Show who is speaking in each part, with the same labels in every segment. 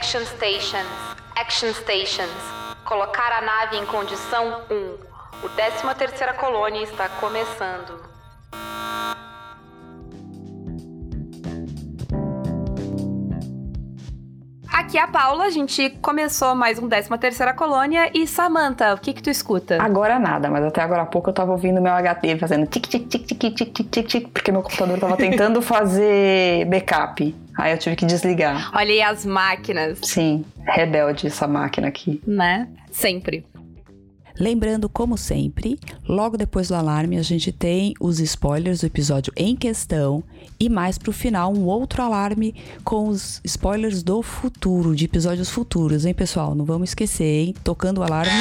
Speaker 1: Action Stations. Action Stations. Colocar a nave em condição 1. O 13 terceira colônia está começando. Aqui é a Paula, a gente começou mais um 13 terceira colônia e Samantha, o que que tu escuta?
Speaker 2: Agora nada, mas até agora há pouco eu tava ouvindo meu HD fazendo tic tic tic tic tic tic tic, tic porque meu computador tava tentando fazer backup. Aí eu tive que desligar.
Speaker 1: Olha aí as máquinas.
Speaker 2: Sim, rebelde essa máquina aqui.
Speaker 1: Né? Sempre.
Speaker 3: Lembrando, como sempre, logo depois do alarme a gente tem os spoilers do episódio em questão e mais pro final um outro alarme com os spoilers do futuro, de episódios futuros, hein, pessoal? Não vamos esquecer, hein? Tocando o alarme.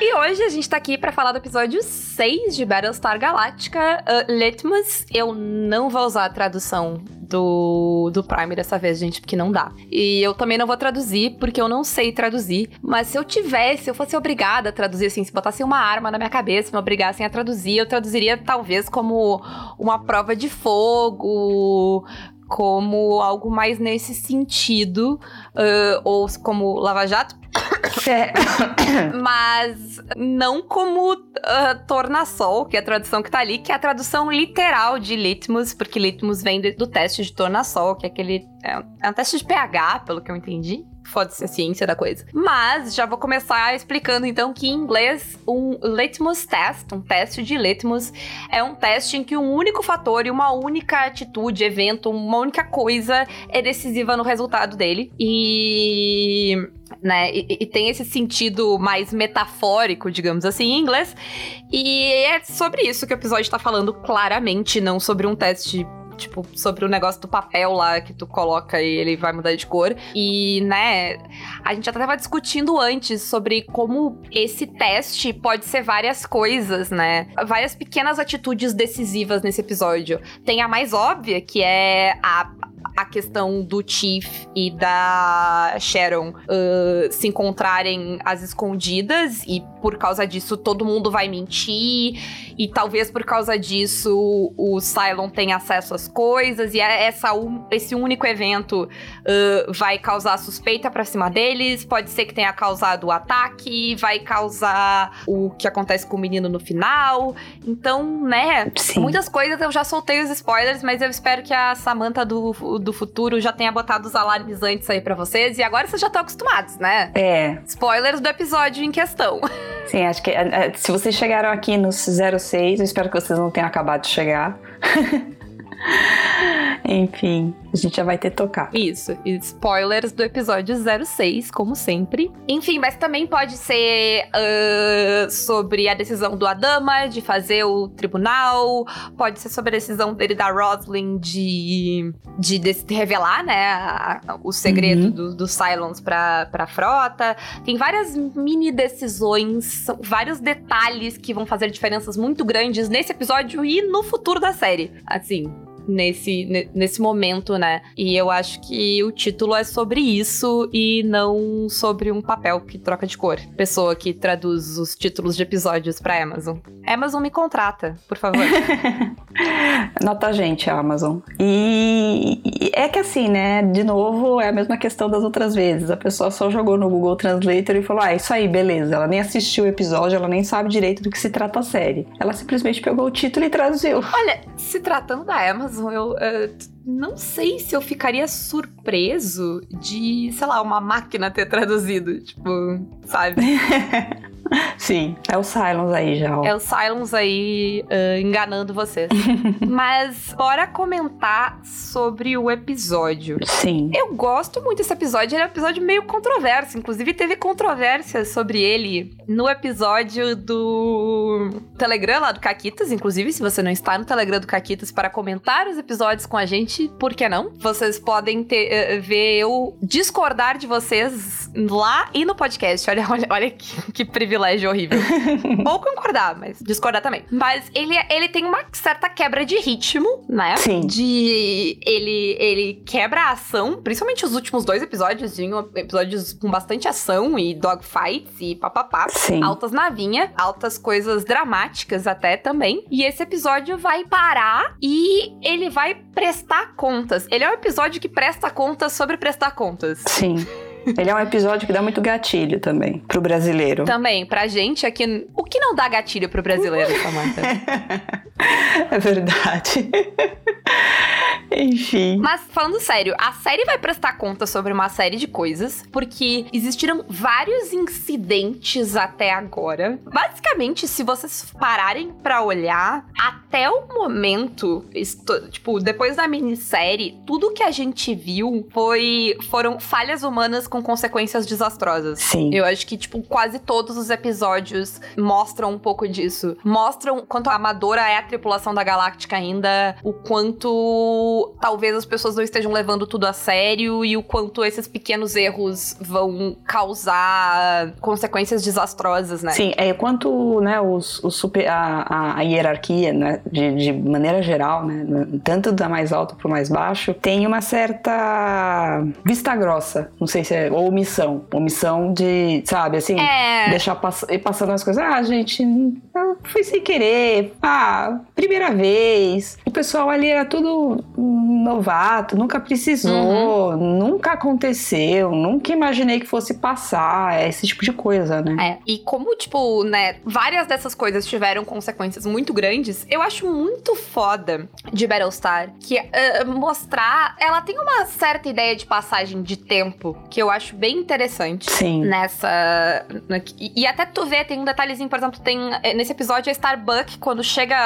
Speaker 1: E hoje a gente tá aqui para falar do episódio 6 de Battlestar Galactica, uh, Litmus. Eu não vou usar a tradução do, do Prime dessa vez, gente, porque não dá. E eu também não vou traduzir, porque eu não sei traduzir. Mas se eu tivesse, se eu fosse obrigada a traduzir, assim, se botassem uma arma na minha cabeça, me obrigassem a traduzir, eu traduziria talvez como uma prova de fogo, como algo mais nesse sentido, uh, ou como Lava Jato.
Speaker 2: É.
Speaker 1: Mas não como uh, tornassol, que é a tradução que tá ali, que é a tradução literal de litmus, porque litmus vem de, do teste de tornassol, que é aquele. É, é um teste de pH, pelo que eu entendi foda-se a ciência da coisa. Mas já vou começar explicando então que em inglês um litmus test, um teste de litmus, é um teste em que um único fator e uma única atitude, evento, uma única coisa é decisiva no resultado dele. E né? E, e, tem esse sentido mais metafórico, digamos assim, em inglês. E é sobre isso que o episódio tá falando claramente, não sobre um teste tipo, sobre o negócio do papel lá que tu coloca e ele vai mudar de cor. E, né, a gente já tava discutindo antes sobre como esse teste pode ser várias coisas, né? Várias pequenas atitudes decisivas nesse episódio. Tem a mais óbvia, que é a a questão do Chief e da Sharon uh, se encontrarem às escondidas e por causa disso todo mundo vai mentir e talvez por causa disso o Cylon tenha acesso às coisas e é essa esse único evento uh, vai causar suspeita para cima deles, pode ser que tenha causado o ataque, vai causar o que acontece com o menino no final. Então, né,
Speaker 2: Sim.
Speaker 1: muitas coisas eu já soltei os spoilers, mas eu espero que a Samantha do, do futuro já tenha botado os alarmes antes aí para vocês e agora vocês já estão acostumados, né?
Speaker 2: É.
Speaker 1: Spoilers do episódio em questão.
Speaker 2: Sim, acho que é, se vocês chegaram aqui no 06, eu espero que vocês não tenham acabado de chegar. Enfim, a gente já vai ter tocar.
Speaker 1: Isso, spoilers do episódio 06, como sempre. Enfim, mas também pode ser uh, sobre a decisão do Adama de fazer o tribunal, pode ser sobre a decisão dele da Roslyn de, de, de revelar, né, a, a, o segredo uhum. do, do Silence pra, pra frota. Tem várias mini decisões, vários detalhes que vão fazer diferenças muito grandes nesse episódio e no futuro da série. Assim, nesse, nesse momento, né? E eu acho que o título é sobre isso e não sobre um papel que troca de cor. Pessoa que traduz os títulos de episódios pra Amazon. Amazon me contrata, por favor.
Speaker 2: Nota a gente, Amazon. E é que assim, né? De novo, é a mesma questão das outras vezes. A pessoa só jogou no Google Translator e falou: ah, isso aí, beleza. Ela nem assistiu o episódio, ela nem sabe direito do que se trata a série. Ela simplesmente pegou o título e traduziu.
Speaker 1: Olha, se tratando da Amazon, eu. Uh, não sei se eu ficaria surpreso de, sei lá, uma máquina ter traduzido. Tipo, sabe?
Speaker 2: Sim, é o Silence aí já.
Speaker 1: É o Silence aí uh, enganando vocês. Mas bora comentar sobre o episódio.
Speaker 2: Sim.
Speaker 1: Eu gosto muito desse episódio, ele é um episódio meio controverso. Inclusive, teve controvérsias sobre ele no episódio do Telegram lá do Caquitas. Inclusive, se você não está no Telegram do Caquitas para comentar os episódios com a gente, por que não? Vocês podem ter, uh, ver eu discordar de vocês lá e no podcast. Olha, olha, olha que, que privilégio horrível. Ou concordar, mas discordar também. Mas ele, ele tem uma certa quebra de ritmo, né?
Speaker 2: Sim.
Speaker 1: De. Ele, ele quebra a ação, principalmente os últimos dois episódios, vinham episódios com bastante ação e dogfights e papapá.
Speaker 2: Sim.
Speaker 1: Altas navinha, altas coisas dramáticas até também. E esse episódio vai parar e ele vai prestar contas. Ele é um episódio que presta contas sobre prestar contas.
Speaker 2: Sim. Ele é um episódio que dá muito gatilho também pro brasileiro.
Speaker 1: Também, pra gente aqui. O que não dá gatilho pro brasileiro, Samantha?
Speaker 2: é verdade. Enfim.
Speaker 1: Mas falando sério, a série vai prestar conta sobre uma série de coisas, porque existiram vários incidentes até agora. Basicamente, se vocês pararem para olhar, até o momento, isto, tipo, depois da minissérie, tudo que a gente viu foi foram falhas humanas com consequências desastrosas.
Speaker 2: Sim.
Speaker 1: Eu acho que, tipo, quase todos os episódios mostram um pouco disso. Mostram quanto amadora é a tripulação da Galáctica ainda, o quanto talvez as pessoas não estejam levando tudo a sério e o quanto esses pequenos erros vão causar consequências desastrosas, né?
Speaker 2: Sim, é quanto né, os, os super, a, a, hierarquia, né, de, de maneira geral, né, tanto da mais alta para o mais baixo, tem uma certa vista grossa, não sei se é ou omissão, omissão de, sabe, assim,
Speaker 1: É.
Speaker 2: deixar pass passando as coisas. Ah, gente, foi sem querer. Ah, primeira vez. O pessoal ali era tudo novato, nunca precisou, nunca aconteceu, nunca imaginei que fosse passar, é esse tipo de coisa, né?
Speaker 1: É. E como, tipo, né, várias dessas coisas tiveram consequências muito grandes, eu acho muito foda de Battlestar que eh, mostrar. Ela tem uma certa ideia de passagem de tempo que eu acho bem interessante.
Speaker 2: Sim.
Speaker 1: Nessa. na- E, e até tu vê, tem um detalhezinho, por exemplo, tem. eh, Nesse episódio a Starbuck, quando chega.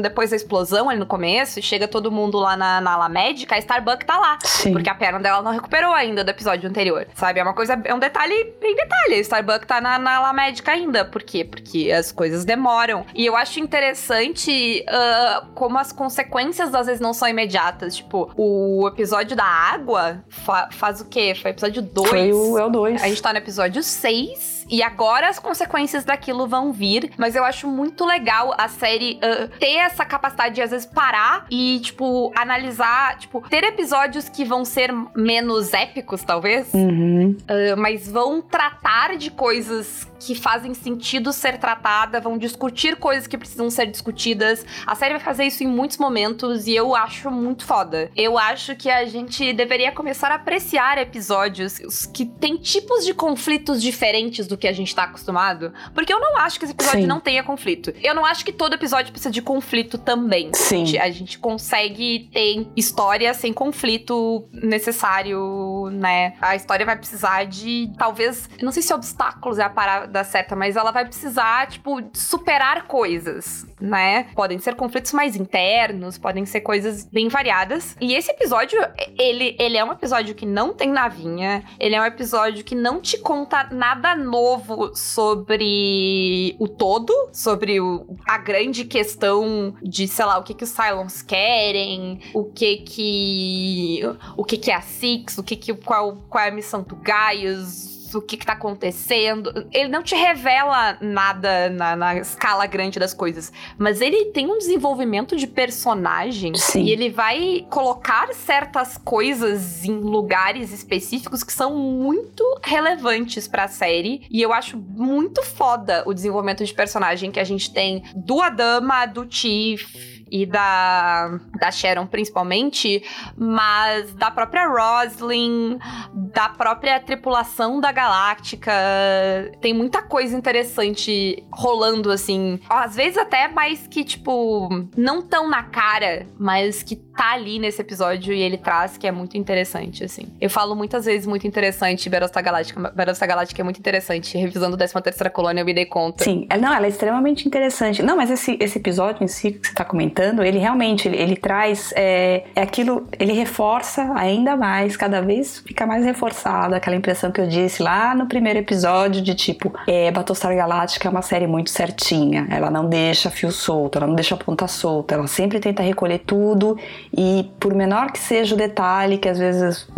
Speaker 1: Depois da explosão ali no começo, e chega todo mundo lá na, na ala médica, a Starbuck tá lá.
Speaker 2: Sim.
Speaker 1: Porque a perna dela não recuperou ainda do episódio anterior. Sabe? É uma coisa. É um detalhe bem detalhe. A Starbuck tá na, na ala médica ainda. Por quê? Porque as coisas demoram. E eu acho interessante ah, como as consequências às vezes não são imediatas. Tipo, o episódio da água fa- faz o quê? Foi episódio 2.
Speaker 2: Foi o é o 2.
Speaker 1: A gente tá no episódio 6 e agora as consequências daquilo vão vir, mas eu acho muito legal a série ah, ter essa capacidade de às vezes parar e, tipo, analisar, tipo, ter episódios que vão ser menos épicos, talvez,
Speaker 2: Uhum.
Speaker 1: ah, mas vão tratar de coisas que fazem sentido ser tratada, vão discutir coisas que precisam ser discutidas. A série vai fazer isso em muitos momentos e eu acho muito foda. Eu acho que a gente deveria começar a apreciar episódios que têm tipos de conflitos diferentes do que a gente tá acostumado, porque eu não acho que esse episódio
Speaker 2: Sim.
Speaker 1: não tenha conflito. Eu não acho que todo episódio precisa de conflito também.
Speaker 2: Sim.
Speaker 1: A gente- A gente consegue ter história sem conflito necessário, né? A história vai precisar de, talvez, eu não sei se obstáculos é a parada certa, mas ela vai precisar, tipo, superar coisas, né? Podem ser conflitos mais internos, podem ser coisas bem variadas. E esse episódio, ele, ele é um episódio que não tem navinha, ele é um episódio que não te conta nada novo sobre o todo, sobre o- a grande questão de, sei lá, o que que os Cylons querem, o que que o que que é a Six, o que que qual, qual é a missão do Gaius, o que que tá acontecendo. Ele não te revela nada na, na escala grande das coisas, mas ele tem um desenvolvimento de personagem
Speaker 2: Sim.
Speaker 1: e ele vai colocar certas coisas em lugares específicos que são muito relevantes pra série. E eu acho muito foda o desenvolvimento de personagem que a gente tem do Adama, do Chief e da, da Sharon principalmente, mas da própria Roslyn, da própria tripulação da Galáctica. Tem muita coisa interessante rolando, assim. Às vezes até mais que, tipo, não tão na cara, mas que tá ali nesse episódio e ele traz, que é muito interessante, assim. Eu falo muitas vezes muito interessante, Battlestar Galáctica. Battlestar Galáctica é muito interessante. Revisando 13ª Colônia, eu me dei conta.
Speaker 2: Sim, É, não, ela é extremamente interessante. Não, mas esse, esse episódio em si que você tá comentando, ele realmente, ele, ele traz, é, é aquilo, ele reforça ainda mais, cada vez fica mais reforçada aquela impressão que eu disse lá no primeiro episódio de tipo, é, Battlestar Galactica é uma série muito certinha, ela não deixa fio solto, ela não deixa ponta solta, ela sempre tenta recolher tudo e por menor que seja o detalhe, que às vezes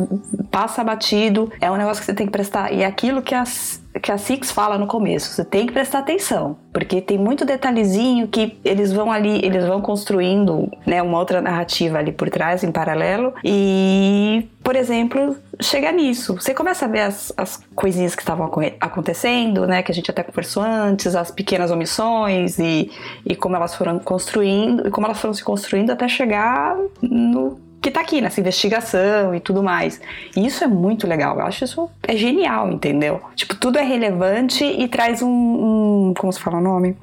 Speaker 2: passa batido, é um negócio que você tem que prestar. E é aquilo que as que a Six fala no começo, você tem que prestar atenção, porque tem muito detalhezinho que eles vão ali, eles vão construindo, né, uma outra narrativa ali por trás, em paralelo, e, por exemplo, chega nisso. Você começa a ver as, as coisinhas que estavam acontecendo, né, que a gente até conversou antes, as pequenas omissões e, e como elas foram construindo, e como elas foram se construindo até chegar no que tá aqui nessa investigação e tudo mais. E isso é muito legal, eu acho isso é genial, entendeu? Tipo, tudo é relevante e traz um, um como se fala o nome?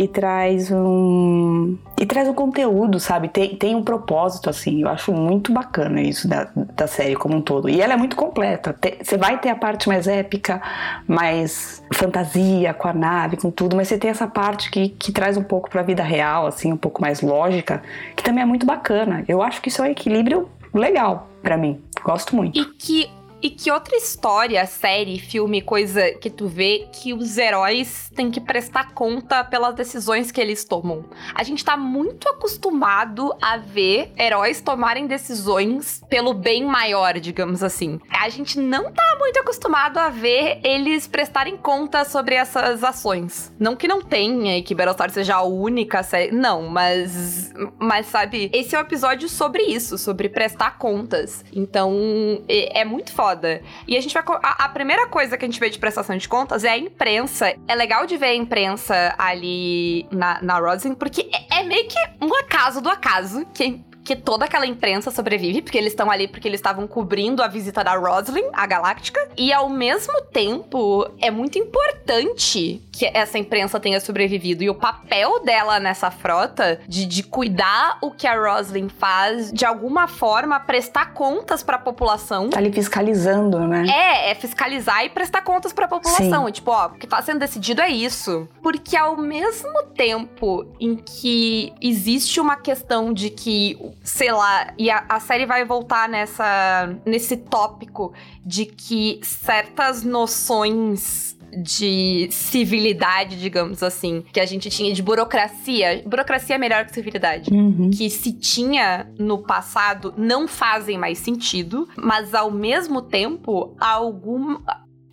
Speaker 2: E traz um e traz um conteúdo, sabe? Tem, tem um propósito, assim. Eu acho muito bacana isso da, da série como um todo. E ela é muito completa. Você vai ter a parte mais épica, mais fantasia, com a nave, com tudo, mas você tem essa parte que, que traz um pouco pra vida real, assim, um pouco mais lógica, que também é muito bacana. Eu acho que isso é um equilíbrio legal para mim. Gosto muito.
Speaker 1: E que e que outra história, série, filme, coisa que tu vê que os heróis têm que prestar conta pelas decisões que eles tomam? A gente tá muito acostumado a ver heróis tomarem decisões pelo bem maior, digamos assim. A gente não tá muito acostumado a ver eles prestarem conta sobre essas ações. Não que não tenha e que Battlestar seja a única série. Não, mas. Mas sabe, esse é um episódio sobre isso, sobre prestar contas. Então, é, muito foda foda. E a gente vai. A, a, primeira coisa que a gente vê de prestação de contas é a imprensa. É legal de ver a imprensa ali na, na Rosin, porque é, é meio que um acaso do acaso que que toda aquela imprensa sobrevive, porque eles estão ali porque eles estavam cobrindo a visita da Roslyn, a Galáctica. E ao mesmo tempo, é muito importante que essa imprensa tenha sobrevivido. E o papel dela nessa frota de, de cuidar o que a Roslyn faz, de alguma forma prestar contas para a população.
Speaker 2: Tá ali fiscalizando, né?
Speaker 1: É, é fiscalizar e prestar contas para a população. Tipo, ó, o que tá sendo decidido é isso. Porque ao mesmo tempo em que existe uma questão de que sei lá, e a, a, série vai voltar nessa nesse tópico de que certas noções de civilidade, digamos assim, que a gente tinha de burocracia. Burocracia é melhor que civilidade.
Speaker 2: Uhum.
Speaker 1: Que se tinha no passado não fazem mais sentido, mas ao mesmo tempo, algum,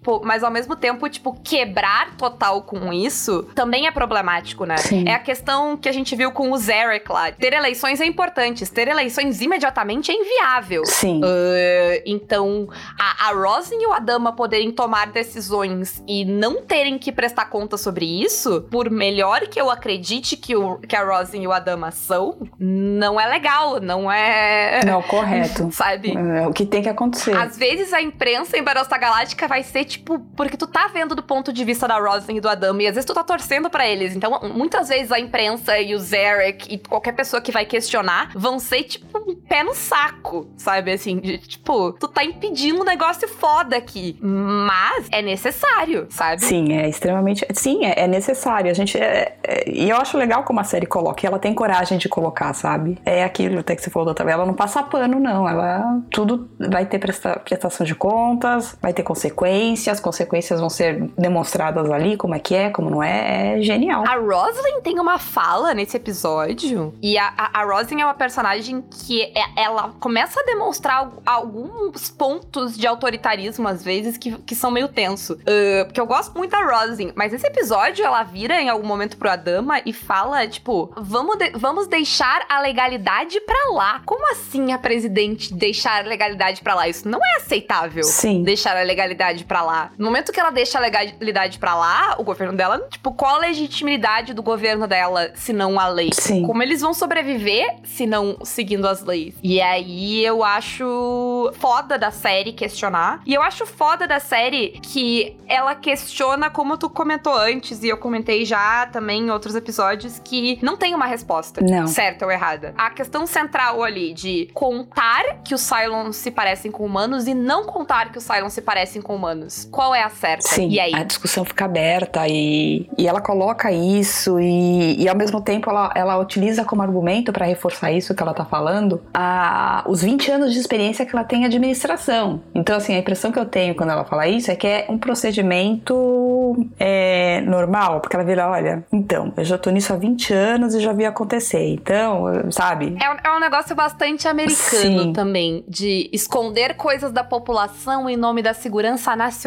Speaker 1: Tipo, mas ao mesmo tempo, tipo, quebrar total com isso também é problemático, né?
Speaker 2: Sim.
Speaker 1: É a questão que a gente viu com o Zarek lá. Ter eleições é importante, ter eleições imediatamente é inviável.
Speaker 2: Sim.
Speaker 1: Uh, então, a, a Rosin e o Adama poderem tomar decisões e não terem que prestar conta sobre isso, por melhor que eu acredite que, o, que a Rosin e o Adama são, não é legal, não é.
Speaker 2: Não, correto.
Speaker 1: Sabe?
Speaker 2: É o que tem que acontecer.
Speaker 1: Às vezes a imprensa em Battlestar Galáctica vai ser, tipo, tipo, porque tu tá vendo do ponto de vista da Roslyn e do Adam, e às vezes tu tá torcendo para eles. Então, muitas vezes a imprensa e o Zarek e qualquer pessoa que vai questionar vão ser, tipo, um pé no saco, sabe? Assim, de, tipo, tu tá impedindo um negócio foda aqui. Mas é necessário, sabe?
Speaker 2: Sim, é extremamente. Sim, é, é necessário. A gente. É, é, e eu acho legal como a série coloca, ela tem coragem de colocar, sabe? É aquilo até que você falou da vez. Ela não passa pano, não. Ela tudo vai ter presta, prestação de contas, vai ter consequências as consequências vão ser demonstradas ali, como é que é, como não é, é genial.
Speaker 1: A Roslyn tem uma fala nesse episódio, e a, a, a Roslyn é uma personagem que é, ela começa a demonstrar alguns pontos de autoritarismo, às vezes, que, que são meio tenso. Uh, porque eu gosto muito da Roslyn, mas esse episódio ela vira em algum momento pro Adama e fala, tipo, vamos, de, vamos deixar a legalidade pra lá. Como assim a presidente deixar a legalidade pra lá? Isso não é aceitável.
Speaker 2: Sim.
Speaker 1: Deixar a legalidade pra lá. No momento que ela deixa a legalidade para lá, o governo dela, tipo, qual a legitimidade do governo dela se não a lei?
Speaker 2: Sim.
Speaker 1: Como eles vão sobreviver se não seguindo as leis? E aí eu acho foda da série questionar. E eu acho foda da série que ela questiona, como tu comentou antes, e eu comentei já também em outros episódios, que não tem uma resposta.
Speaker 2: Não.
Speaker 1: Certa ou errada. A questão central ali de contar que os Cylons se parecem com humanos e não contar que os Cylons se parecem com humanos Qual é a certa?
Speaker 2: Sim,
Speaker 1: e aí?
Speaker 2: a discussão fica aberta e, e ela coloca isso e, e ao mesmo tempo ela, ela utiliza como argumento para reforçar isso que ela tá falando a, os 20 anos de experiência que ela tem em administração. Então, assim, a impressão que eu tenho quando ela fala isso é que é um procedimento é, normal, porque ela vira, olha, então, eu já tô nisso há 20 anos e já vi acontecer, então, sabe?
Speaker 1: É um, é um negócio bastante americano
Speaker 2: Sim.
Speaker 1: também, de esconder coisas da população em nome da segurança nacional.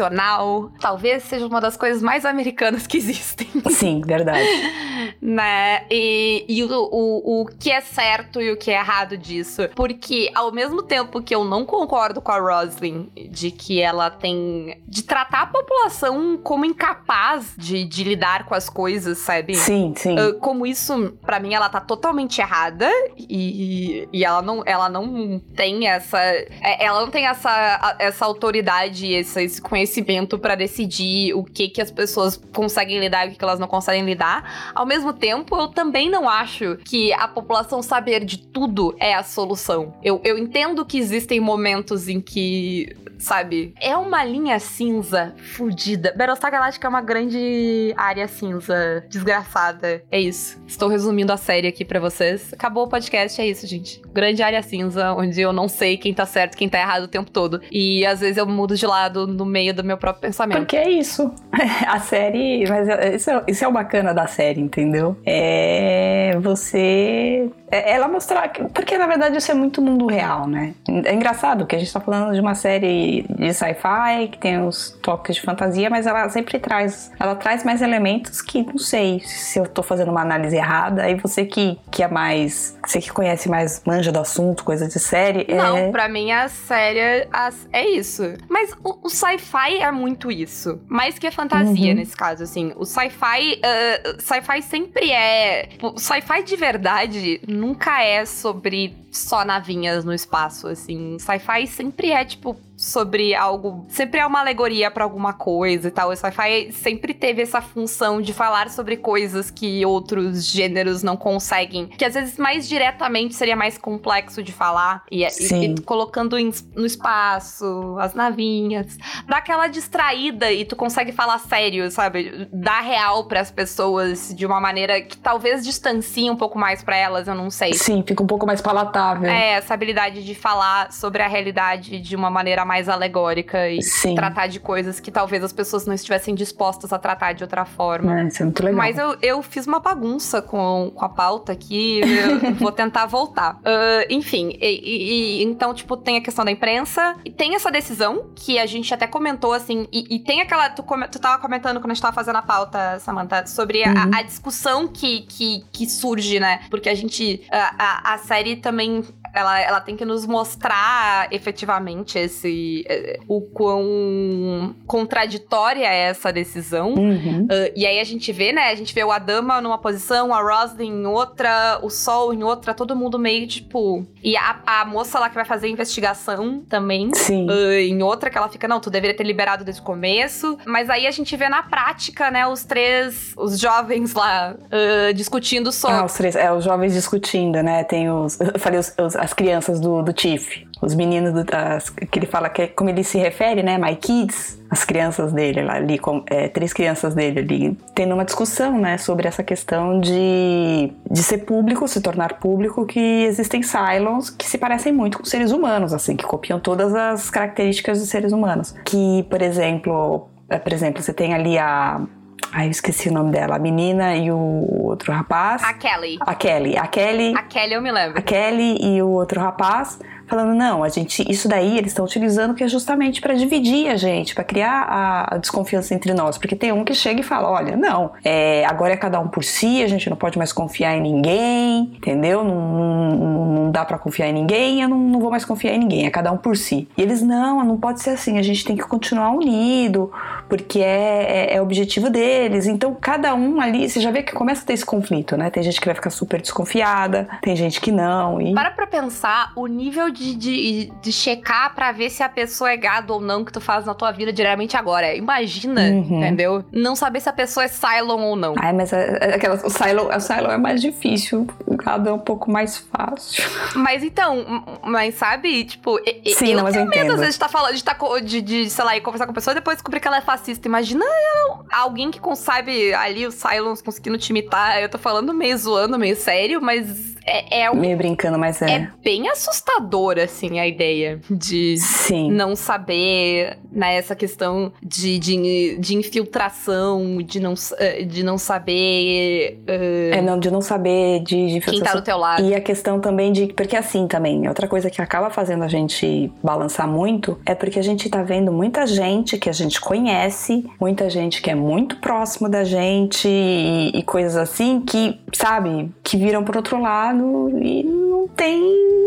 Speaker 1: Talvez seja uma das coisas mais americanas que existem.
Speaker 2: Sim, verdade.
Speaker 1: né? E, e o, o, o que é certo e o que é errado disso. Porque ao mesmo tempo que eu não concordo com a Roslyn de que ela tem. de tratar a população como incapaz de, de lidar com as coisas, sabe?
Speaker 2: Sim, sim.
Speaker 1: Uh, como isso, pra mim, ela tá totalmente errada e, e ela, não, ela não tem essa. é, Ela não tem essa, essa autoridade, esse, esse conhecimento pra decidir o que, que as pessoas conseguem lidar e o que, que elas não conseguem lidar. Ao mesmo tempo, eu também não acho que a população saber de tudo é a solução. Eu, eu entendo que existem momentos em que sabe? É uma linha cinza fudida. Battlestar Galactica é uma grande área cinza desgraçada. É isso. Estou resumindo a série aqui pra vocês. Acabou o podcast, é isso, gente. Grande área cinza, onde eu não sei quem tá certo, quem tá errado o tempo todo. E às vezes eu mudo de lado no meio do meu próprio pensamento.
Speaker 2: Porque é isso. A série. Mas é- isso é, isso é o bacana da série, entendeu? É você. é ela mostrar. que- Porque na verdade isso é muito mundo real, né? É engraçado que a gente tá falando de uma série de sci-fi que tem os toques de fantasia, mas ela sempre traz. Ela traz mais elementos que não sei se eu tô fazendo uma análise errada. Aí você que, que é mais. Você que conhece mais, manja do assunto, coisa de série.
Speaker 1: Não,
Speaker 2: é...
Speaker 1: pra mim a série as- é isso. Mas o, o sci-fi é muito isso. Mais que a fantasia
Speaker 2: Uhum.
Speaker 1: nesse caso, assim. O sci-fi. ah, sci-fi sempre é. O sci-fi de verdade nunca é sobre só navinhas no espaço, assim. Sci-fi sempre é, tipo, sobre algo. Sempre é uma alegoria pra alguma coisa e tal. O sci-fi sempre teve essa função de falar sobre coisas que outros gêneros não conseguem. Que às vezes mais diretamente seria mais complexo de falar. E, e- e colocando em- no espaço, as navinhas. Dá aquela distraída e tu consegue falar sério, sabe? Dar real pras pessoas de uma maneira que talvez distancie um pouco mais pra elas, eu não sei.
Speaker 2: Sim, fica um pouco mais palatável.
Speaker 1: É, essa habilidade de falar sobre a realidade de uma maneira mais alegórica e
Speaker 2: Sim.
Speaker 1: tratar de coisas que talvez as pessoas não estivessem dispostas a tratar de outra forma.
Speaker 2: É, isso é muito legal.
Speaker 1: Mas eu, eu fiz uma bagunça com, com a pauta aqui, vou tentar voltar. Ah, enfim, e- e- então, tipo, tem a questão da imprensa, e tem essa decisão, que a gente até comentou, assim, e, e tem aquela. Tu, tu tava comentando quando a gente tava fazendo a pauta, Samantha, sobre a,
Speaker 2: Uhum.
Speaker 1: a discussão que, que, que surge, né? Porque a gente. A, a, a série também. Ela, ela tem que nos mostrar efetivamente esse. eh, o quão contraditória é essa decisão.
Speaker 2: Uhum.
Speaker 1: Uh, e aí a gente vê, né? A gente vê o Adama numa posição, a Roslyn em outra, o Sol em outra, todo mundo meio tipo. E a, a moça lá que vai fazer a investigação também.
Speaker 2: Sim.
Speaker 1: uh, em outra que ela fica, não, tu deveria ter liberado desde o começo. Mas aí a gente vê na prática, né, os três, os jovens lá uh, discutindo sobre.
Speaker 2: Ah, os três, é, os jovens discutindo, né? Tem os. Eu falei os- os- as crianças do, do Tiff. Os meninos do, as- que ele fala que é como ele se refere, né? My kids, as crianças dele lá ali, com, é, três crianças dele ali, tendo uma discussão, né, sobre essa questão de, de ser público, se tornar público, que existem Cylons que se parecem muito com seres humanos, assim, que copiam todas as características dos seres humanos. Que, por exemplo, é, por exemplo, você tem ali a. Ai, eu esqueci o nome dela, a menina e o outro rapaz.
Speaker 1: A Kelly.
Speaker 2: A Kelly. A Kelly,
Speaker 1: A Kelly eu me lembro.
Speaker 2: a Kelly e o outro rapaz falando não, a gente isso daí eles estão utilizando que é justamente para dividir a gente, para criar a, a desconfiança entre nós, porque tem um que chega e fala, olha, não, é, agora é cada um por si, a gente não pode mais confiar em ninguém, entendeu? Não, não, não dá para confiar em ninguém, eu não, não vou mais confiar em ninguém, é cada um por si. E eles não, não pode ser assim, a gente tem que continuar unido, porque é, é, é objetivo deles. Então cada um ali, você já vê que começa a ter esse conflito, né? Tem gente que vai ficar super desconfiada, tem gente que não. E
Speaker 1: Para pra pensar o nível de de, de, de checar pra ver se a pessoa é gado ou não que tu faz na tua vida diariamente agora. Imagina,
Speaker 2: Uhum.
Speaker 1: entendeu? Não saber se a pessoa é Cylon ou não.
Speaker 2: Ai, mas é, é aquelas, o, Silo, o Silo é mais difícil. O gado é um pouco mais fácil.
Speaker 1: Mas então, mas sabe, tipo,
Speaker 2: Sim,
Speaker 1: eu
Speaker 2: não, mas eu
Speaker 1: tenho medo
Speaker 2: entendo.
Speaker 1: às vezes de tá falando, de, tá, de, de, sei lá, ir conversar com a pessoa e depois descobrir que ela é fascista. Imagina eu- alguém que consegue ali, os Cylons conseguindo te imitar. Eu tô falando meio zoando, meio sério, mas é, é, um-
Speaker 2: Meio brincando, mas é.
Speaker 1: é bem assustador, assim, a ideia de
Speaker 2: Sim.
Speaker 1: não saber, né, essa questão de, de, de infiltração, de não, eh, de não saber eh,
Speaker 2: É, não, de não saber de, de
Speaker 1: quem tá do teu lado.
Speaker 2: E a questão também de. Porque assim também, outra coisa que acaba fazendo a gente balançar muito é porque a gente tá vendo muita gente que a gente conhece, muita gente que é muito próximo da gente e, e coisas assim que, sabe, que viram pro outro lado e não tem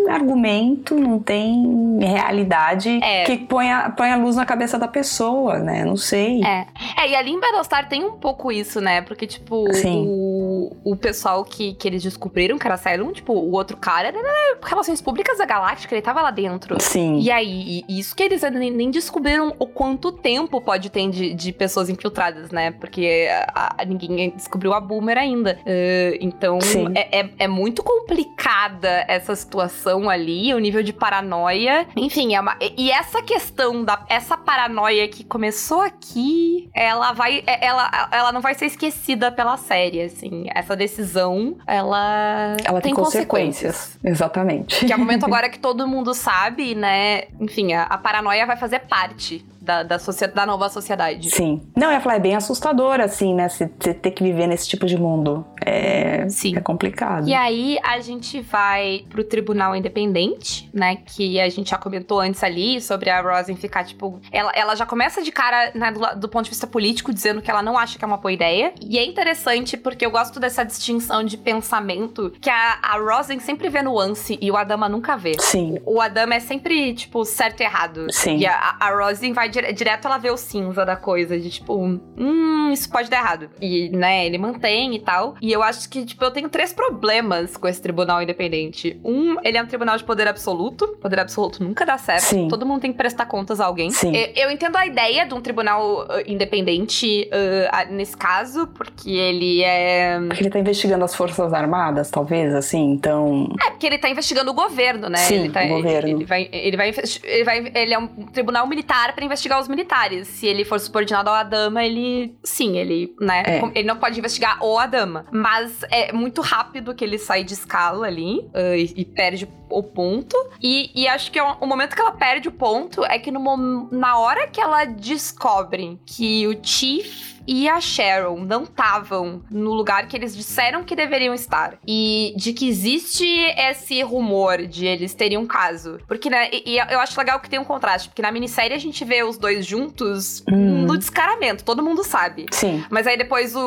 Speaker 2: argumento, não tem realidade
Speaker 1: É.
Speaker 2: que põe a, põe a luz na cabeça da pessoa, né? Não sei.
Speaker 1: É. É, e ali em Battlestar tem um pouco isso, né? Porque, tipo,
Speaker 2: Sim.
Speaker 1: o, o pessoal que, que eles descobriram que era Cylon, tipo, o outro cara era Relações Públicas da Galáctica, ele tava lá dentro.
Speaker 2: Sim.
Speaker 1: E aí, isso que eles nem, nem descobriram o quanto tempo pode ter de, de pessoas infiltradas, né? Porque a- a- ninguém descobriu a Boomer ainda. Eh, então, é, é, é muito complicada essa situação ali, o nível de paranoia. Enfim, é uma- e- essa questão da essa paranoia que começou aqui, ela vai. é- Ela, ela não vai ser esquecida pela série, assim. Essa decisão, ela.
Speaker 2: Ela tem,
Speaker 1: consequências.
Speaker 2: consequências. Exatamente.
Speaker 1: Que é o momento agora que todo mundo sabe, né? Enfim, a, a paranoia vai fazer parte da, da, da nova sociedade.
Speaker 2: Sim. Não, eu ia falar, é bem assustador, assim, né? Você ter que viver nesse tipo de mundo. É,
Speaker 1: Sim.
Speaker 2: é complicado.
Speaker 1: E aí a gente vai pro Tribunal Independente, né? Que a gente já comentou antes ali sobre a Rosin ficar, tipo. Ela, ela já começa de cara, né, do, do ponto de vista político, dizendo que ela não acha que é uma boa ideia. E é interessante porque eu gosto dessa distinção de pensamento que a, a Rosin sempre vê nuance e o Adama nunca vê.
Speaker 2: Sim,
Speaker 1: O Adama é sempre, tipo, certo e errado.
Speaker 2: Sim.
Speaker 1: E a, a Rosin vai dire- direto, ela vê o cinza da coisa, de tipo, hum, isso pode dar errado. E, né, ele mantém e tal. E eu acho que, tipo, eu tenho três problemas com esse tribunal independente. Um, ele é um tribunal de poder absoluto. Poder absoluto nunca dá certo.
Speaker 2: Sim.
Speaker 1: Todo mundo tem que prestar contas a alguém.
Speaker 2: Sim.
Speaker 1: Eu, eu entendo a ideia de um tribunal uh, independente uh, nesse caso, porque ele é.
Speaker 2: porque ele tá investigando as Forças Armadas, talvez, assim, então...
Speaker 1: É, porque ele tá investigando o governo, né?
Speaker 2: Sim,
Speaker 1: ele tá,
Speaker 2: o governo.
Speaker 1: Ele, vai, ele, vai, ele vai. Ele é um tribunal militar pra investigar os militares. Se ele for subordinado ao Adama, ele. Sim, ele, né?
Speaker 2: É.
Speaker 1: Ele não pode investigar o Adama. Mas é muito rápido que ele sai de escala ali ah, e, e perde o ponto. E, e acho que é um- o momento que ela perde o ponto é que no, na hora que ela descobre que o Chief e a Sharon não estavam no lugar que eles disseram que deveriam estar. E de que existe esse rumor de eles terem um caso. Porque, né, e, e eu acho legal que tem um contraste, porque na minissérie a gente vê os dois juntos
Speaker 2: Hum.
Speaker 1: no descaramento, todo mundo sabe.
Speaker 2: Sim,
Speaker 1: Mas aí depois o,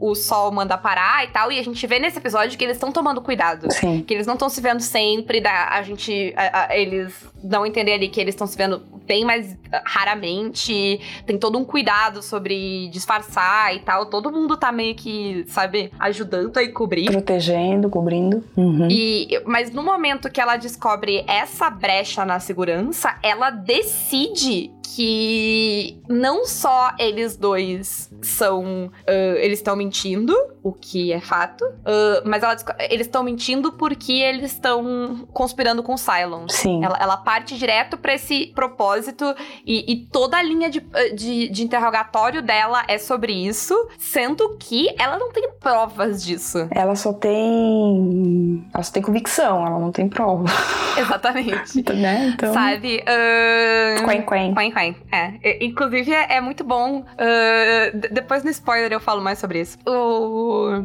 Speaker 1: o, o sol manda parar e tal, e a gente vê nesse episódio que eles estão tomando cuidado.
Speaker 2: sim.
Speaker 1: Que eles não estão se vendo sempre, da, a gente. a- a- eles dão entender ali que eles estão se vendo bem mais ah, raramente. Tem todo um cuidado sobre disfarçar e tal. Todo mundo tá meio que, sabe, ajudando a encobrir.
Speaker 2: Protegendo, cobrindo. Uhum.
Speaker 1: E, mas no momento que ela descobre essa brecha na segurança, ela decide que não só eles dois são. ah, eles estão mentindo, o que é fato, ah, mas ela eles estão mentindo porque eles estão conspirando com o Cylon.
Speaker 2: Sim.
Speaker 1: Ela, ela parte direto pra esse propósito e, e toda a linha de, de, de interrogatório dela é sobre isso, sendo que ela não tem provas disso.
Speaker 2: Ela só tem. Ela só tem convicção, ela não tem prova.
Speaker 1: Exatamente.
Speaker 2: né? Então.
Speaker 1: Sabe? ahn,
Speaker 2: Quen, quen.
Speaker 1: Quen, É. Inclusive, é, é muito bom. d- depois no spoiler eu falo mais sobre isso. Ah,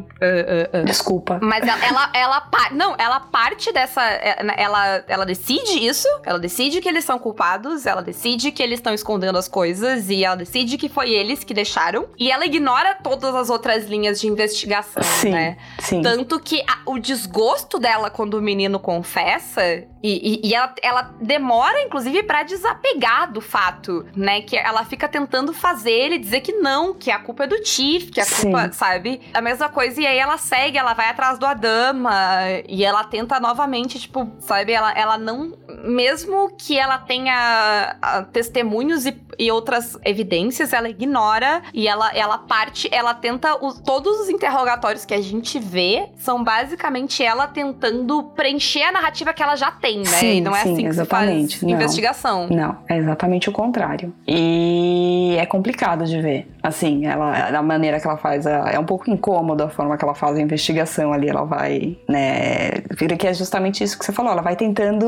Speaker 1: ah.
Speaker 2: Desculpa.
Speaker 1: Mas ela, ela, ela não, ela parte dessa, é, ela, ela decide isso, ela decide que eles são culpados, ela decide que eles estão escondendo as coisas e ela decide que foi eles que deixaram e ela ignora todas as outras linhas de investigação,
Speaker 2: Sim.
Speaker 1: né?
Speaker 2: Sim.
Speaker 1: Tanto que a- o desgosto dela quando o menino confessa, e, e- e ela, ela demora, inclusive, pra desapegar do fato né? Que ela fica tentando fazer ele dizer que não, que a culpa é do Tiff, que a
Speaker 2: Sim.
Speaker 1: culpa, sabe? A mesma coisa, e aí ela segue, ela vai atrás do Adama, e ela tenta novamente, tipo, sabe? Ela, ela não. Mesmo que ela tenha ah, testemunhos e, e outras evidências, ela ignora e ela, ela parte, ela tenta. os- todos os interrogatórios que a gente vê são basicamente ela tentando preencher a narrativa que ela já tem, né?
Speaker 2: Sim,
Speaker 1: e não é
Speaker 2: sim,
Speaker 1: assim que
Speaker 2: exatamente.
Speaker 1: se faz
Speaker 2: Não.
Speaker 1: investigação.
Speaker 2: Não, é exatamente o contrário. E é complicado de ver. Assim, ela, da maneira que ela faz, é é um pouco incômodo a forma que ela faz a investigação ali. Ela vai, né, vira que é justamente isso que você falou. Ela vai tentando,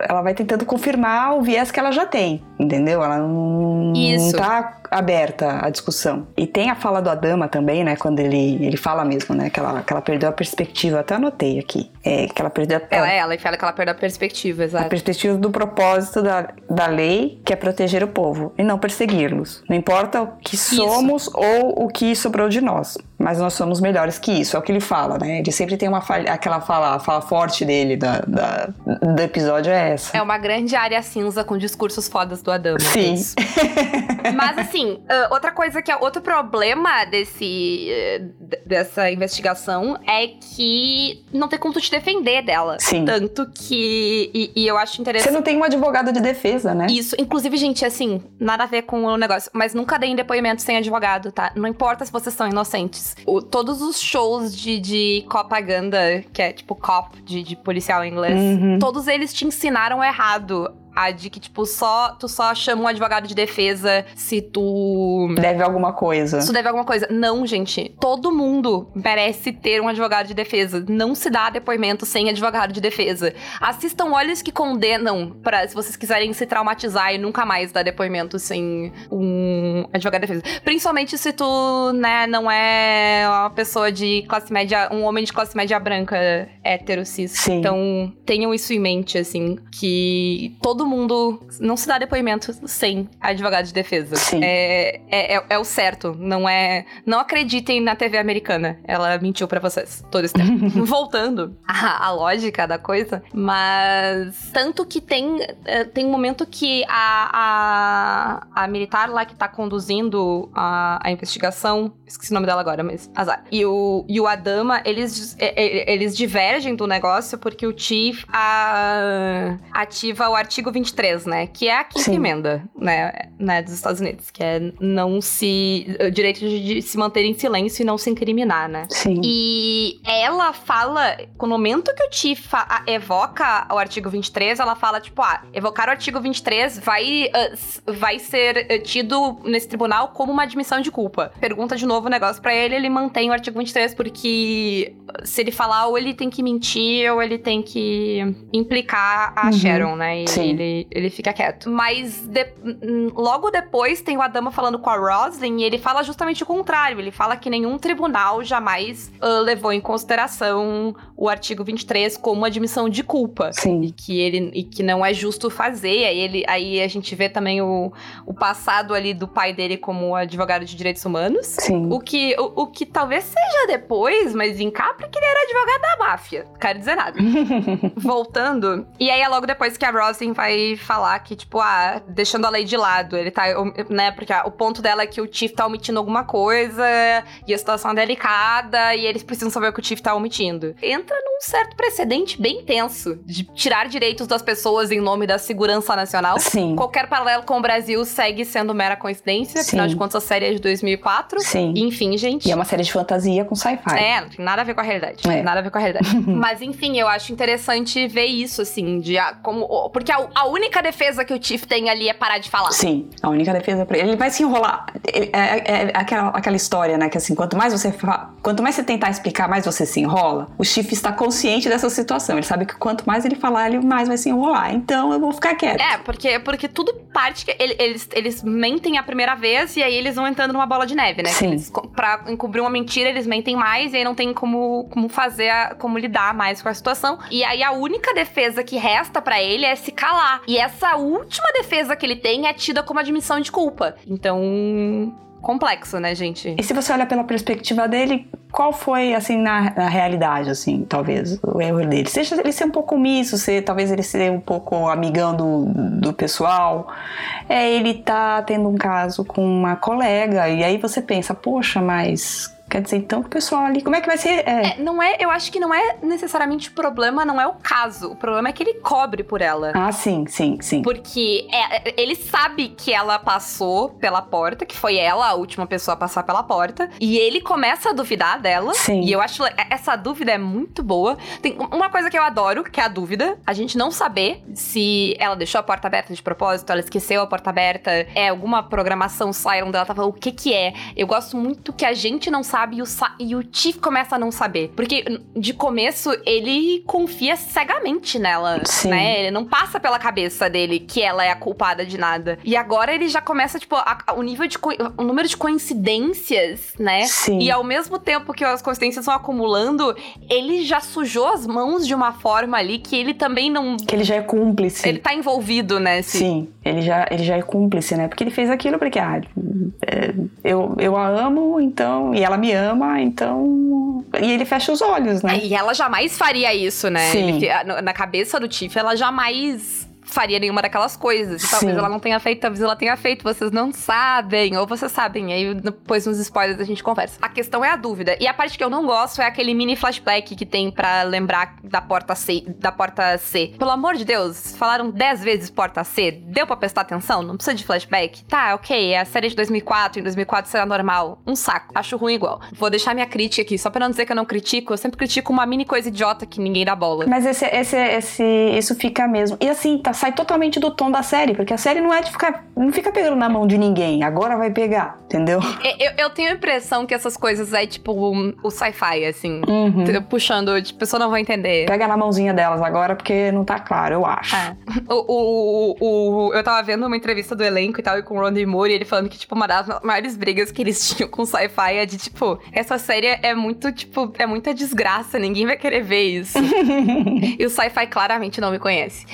Speaker 2: ela vai tentando confirmar o viés que ela já tem, entendeu? Ela não,
Speaker 1: Isso.
Speaker 2: não tá aberta à discussão. E tem a fala do Adama também, né, quando ele, ele fala mesmo, né, que ela, que ela perdeu a perspectiva. Até anotei aqui, é, que ela perdeu a,
Speaker 1: Ela é ela fala que ela perde a perspectiva,
Speaker 2: a
Speaker 1: exato.
Speaker 2: perspectiva do propósito da, da lei, que é proteger o povo, e não persegui-los. Não importa o que somos ou o que sobrou de nós, mas nós somos melhores que isso. É o que ele fala, né? Ele sempre tem uma falha, aquela fala, a fala forte dele da, da- do episódio é essa.
Speaker 1: É uma grande área cinza com discursos fodas do Adama.
Speaker 2: Sim.
Speaker 1: Isso. Mas assim, ah, outra coisa que é outro problema desse eh, dessa investigação é que não tem como tu te defender dela.
Speaker 2: Sim.
Speaker 1: Tanto que e, e eu acho
Speaker 2: Você
Speaker 1: interessante
Speaker 2: não tem um advogado de defesa, né?
Speaker 1: isso, inclusive, gente, assim, nada a ver com o negócio, mas nunca deem depoimento sem advogado, tá? Não importa se vocês são inocentes. O- todos os shows de, de propaganda, que é tipo cop, de, de policial em inglês,
Speaker 2: Uhum.
Speaker 1: todos eles te ensinaram errado. A de que, tipo, só tu só chama um advogado de defesa se tu.
Speaker 2: Deve alguma coisa.
Speaker 1: Se tu deve alguma coisa. Não, gente. Todo mundo merece ter um advogado de defesa. Não se dá depoimento sem advogado de defesa. Assistam Olhos que Condenam, pra, se vocês quiserem se traumatizar e nunca mais dar depoimento sem um advogado de defesa. Principalmente se tu, né, não é uma pessoa de classe média, um homem de classe média branca hétero cis.
Speaker 2: Sim.
Speaker 1: Então, tenham isso em mente, assim, que todo mundo não se dá depoimento sem advogado de defesa.
Speaker 2: Sim.
Speaker 1: É, é, é- é o certo, não é... Não acreditem na TV americana, ela mentiu pra vocês todo esse tempo. Voltando à, à lógica da coisa, mas... Tanto que tem, eh, tem um momento que a, a, a militar lá que tá conduzindo a, a investigação, esqueci o nome dela agora, mas azar. E o, e o Adama, eles, eh, eh, eles divergem do negócio porque o Chief a- ativa o artigo 23, né? Que é a quinta
Speaker 2: Sim.
Speaker 1: emenda, né, né? Dos Estados Unidos, que é não se... O direito de, se manter em silêncio e não se incriminar, né?
Speaker 2: Sim.
Speaker 1: E ela fala, no momento que o Tiff fa- a- evoca o artigo 23, ela fala, tipo, ah, evocar o artigo 23 vai, s- vai ser ah, tido nesse tribunal como uma admissão de culpa. Pergunta de novo o negócio pra ele, ele mantém o artigo 23, porque se ele falar, ou ele tem que mentir, ou ele tem que implicar a
Speaker 2: Uhum.
Speaker 1: Sharon, né? E
Speaker 2: Sim.
Speaker 1: ele, ele fica quieto. Mas de- hum, logo depois tem o Adama falando com a Roslyn e ele fala justamente o contrário. Ele fala que nenhum tribunal jamais ah, levou em consideração o artigo 23 como admissão de culpa. E
Speaker 2: Sim.
Speaker 1: que ele e que não é justo fazer. Aí, ele, aí a gente vê também o, o passado ali do pai dele como advogado de direitos humanos.
Speaker 2: Sim.
Speaker 1: O que, o, o que talvez seja depois, mas em Capri que ele era advogado da máfia. Não quero dizer nada. Voltando. E aí é logo depois que a Roslyn vai falar que, tipo, ah, deixando a lei de lado. Ele tá, né? Porque ah, o ponto dela é que o Tiff tá omitindo alguma coisa e a situação é delicada e eles precisam saber o que o Tiff tá omitindo. Entra num certo precedente bem tenso de tirar direitos das pessoas em nome da segurança nacional.
Speaker 2: Sim.
Speaker 1: Qualquer paralelo com o Brasil segue sendo mera coincidência, afinal
Speaker 2: Sim.
Speaker 1: de contas a série é de 2004.
Speaker 2: Sim.
Speaker 1: Enfim, gente.
Speaker 2: E é uma série de fantasia com sci-fi.
Speaker 1: É, não tem nada a ver com a realidade.
Speaker 2: É.
Speaker 1: Nada a ver com a realidade. Mas enfim, eu acho interessante ver isso, assim, de ah, como. Porque a, a única defesa que o Tiff tem ali é parar de falar.
Speaker 2: Sim, a única defesa pra ele. Ele vai se enrolar. Ele- É, é aquela, aquela história, né? Que assim, quanto mais você fa- quanto mais você tentar explicar, mais você se enrola. O Chif está consciente dessa situação. Ele sabe que quanto mais ele falar, ele mais vai se enrolar. Então eu vou ficar quieto.
Speaker 1: É, porque, porque tudo parte que ele- eles, eles mentem a primeira vez e aí eles vão entrando numa bola de neve, né?
Speaker 2: Sim.
Speaker 1: Eles, pra encobrir uma mentira, eles mentem mais e aí não tem como, como fazer, a- como lidar mais com a situação. E aí a única defesa que resta pra ele é se calar. E essa última defesa que ele tem é tida como admissão de culpa. Então. Complexo, né, gente?
Speaker 2: E se você olha pela perspectiva dele, qual foi, assim, na, na realidade, assim, talvez, o erro dele? Seja ele ser um pouco omisso, ser, talvez ele ser um pouco amigão do, do pessoal. É, ele tá tendo um caso com uma colega, e aí você pensa, poxa, mas Quer dizer, então, o pessoal ali, como é que vai ser?
Speaker 1: É. É, não é, eu acho que não é necessariamente o problema, não é o caso. O problema é que ele cobre por ela.
Speaker 2: Ah, sim, sim, sim.
Speaker 1: Porque é, ele sabe que ela passou pela porta, que foi ela a última pessoa a passar pela porta, e ele começa a duvidar dela.
Speaker 2: Sim.
Speaker 1: E eu acho essa dúvida é muito boa. Tem uma coisa que eu adoro, que é a dúvida. A gente não saber se ela deixou a porta aberta de propósito, ela esqueceu a porta aberta, é alguma programação Siren dela tava, o que que é? Eu gosto muito que a gente não sabe sabe e o, e o Tiff começa a não saber. Porque de começo ele confia cegamente nela,
Speaker 2: Sim.
Speaker 1: né? Ele não passa pela cabeça dele que ela é a culpada de nada. E agora ele já começa, tipo, a, a, o nível de. o número de coincidências, né?
Speaker 2: Sim.
Speaker 1: E ao mesmo tempo que as coincidências vão acumulando, ele já sujou as mãos de uma forma ali que ele também não.
Speaker 2: Que ele já é cúmplice.
Speaker 1: Ele tá envolvido, né?
Speaker 2: Sim, ele já, ele já é cúmplice, né? Porque ele fez aquilo porque, ah, é, eu, eu a amo, então. E ela me ama, então. E ele fecha os olhos, né?
Speaker 1: É, e ela jamais faria isso, né?
Speaker 2: Sim.
Speaker 1: Ele, na cabeça do Tiff, ela jamais faria nenhuma daquelas coisas. E talvez
Speaker 2: Sim.
Speaker 1: ela não tenha feito, talvez ela tenha feito, vocês não sabem, ou vocês sabem. Aí depois nos spoilers a gente conversa. A questão é a dúvida. E a parte que eu não gosto é aquele mini flashback que tem pra lembrar da porta C, da porta C. Pelo amor de Deus, falaram 10 vezes porta C. Deu pra prestar atenção? Não precisa de flashback? Tá, ok, é a série de 2004, em 2004 será normal. Um saco. Acho ruim igual. Vou deixar minha crítica aqui, só pra não dizer que eu não critico, eu sempre critico uma mini coisa idiota que ninguém dá bola.
Speaker 2: Mas esse, esse, esse, isso fica mesmo. E assim, tá, sai totalmente do tom da série, porque a série não é de ficar. Não fica pegando na mão de ninguém. Agora vai pegar, entendeu?
Speaker 1: Eu, eu tenho a impressão que essas coisas é tipo um- o sci-fi, assim.
Speaker 2: Uhum.
Speaker 1: Puxando, tipo, a pessoa não vai entender.
Speaker 2: Pega na mãozinha delas agora, porque não tá claro, eu acho.
Speaker 1: É. O, o, o, o- eu tava vendo uma entrevista do elenco e tal, e com o Ronnie Moore, e ele falando que, tipo, uma das maiores brigas que eles tinham com sci-fi é de, tipo, essa série é muito, tipo, é muita desgraça, ninguém vai querer ver isso. e o sci-fi claramente não me conhece.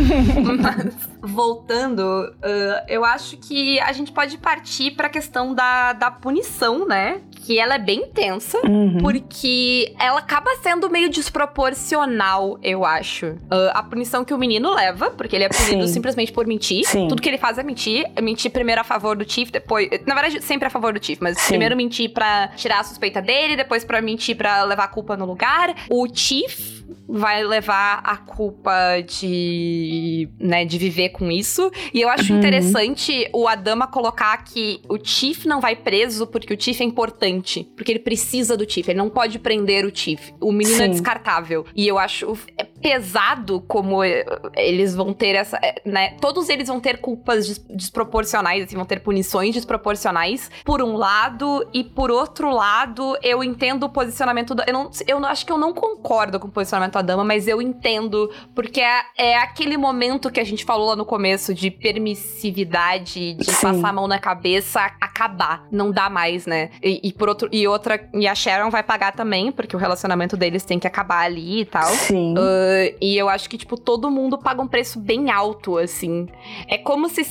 Speaker 1: Mas, voltando, ah, eu acho que a gente pode partir pra questão da, da punição, né? Que ela é bem tensa.
Speaker 2: Uhum.
Speaker 1: Porque ela acaba sendo meio desproporcional, eu acho. Ah, a punição que o menino leva, porque ele é punido
Speaker 2: Sim.
Speaker 1: simplesmente por mentir.
Speaker 2: Sim.
Speaker 1: Tudo que ele faz é mentir. É mentir primeiro a favor do Tiff, depois. Na verdade, sempre a favor do Tiff, mas
Speaker 2: Sim.
Speaker 1: primeiro mentir pra tirar a suspeita dele, depois pra mentir pra levar a culpa no lugar. O Tiff vai levar a culpa de, né, de viver com isso. E eu acho
Speaker 2: Uhum.
Speaker 1: interessante o Adama colocar que o Tiff não vai preso porque o Tiff é importante, porque ele precisa do Tiff, ele não pode prender o Tiff. O menino é
Speaker 2: Sim.
Speaker 1: descartável. E eu acho é pesado como eh, eles vão ter essa, eh, né, todos eles vão ter culpas des- desproporcionais, assim, vão ter punições desproporcionais por um lado e por outro lado, eu entendo o posicionamento da, eu não, eu não- acho que eu não concordo com o posicionamento da dama, mas eu entendo porque é, é aquele momento que a gente falou lá no começo de permissividade, de
Speaker 2: Sim.
Speaker 1: passar a mão na cabeça, acabar, não dá mais, né? E, e por outro e outra e a Sharon vai pagar também, porque o relacionamento deles tem que acabar ali e tal.
Speaker 2: Sim.
Speaker 1: Uh, e eu acho que, tipo, todo mundo paga um preço bem alto, assim. É como se.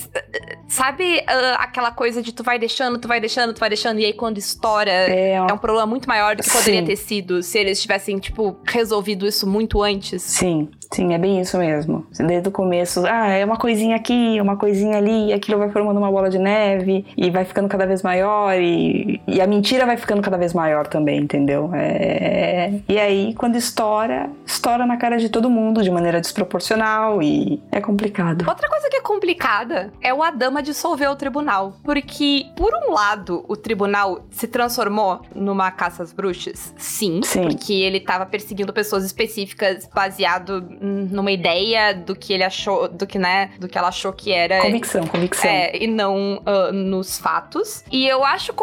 Speaker 1: Sabe uh, aquela coisa de tu vai deixando, tu vai deixando, tu vai deixando, e aí quando estoura.
Speaker 2: É,
Speaker 1: É um problema muito maior do que poderia
Speaker 2: Sim.
Speaker 1: ter sido se eles tivessem, tipo, resolvido isso muito antes.
Speaker 2: Sim, sim, é bem isso mesmo. Desde o começo, ah, é uma coisinha aqui, uma coisinha ali, e aquilo vai formando uma bola de neve e vai ficando cada vez maior e, e a mentira vai ficando cada vez maior também, entendeu? É... E aí, quando estoura, estoura na cara de todo mundo de maneira desproporcional e é complicado.
Speaker 1: Outra coisa que é complicada é o Adama dissolver o tribunal. Porque, por um lado, o tribunal se transformou numa caça às bruxas. Sim.
Speaker 2: Sim.
Speaker 1: Porque ele tava perseguindo pessoas específicas baseado numa ideia do que ele achou, do que, né, do que ela achou que era.
Speaker 2: Convicção, convicção.
Speaker 1: É, e não ah, nos fatos. E eu acho,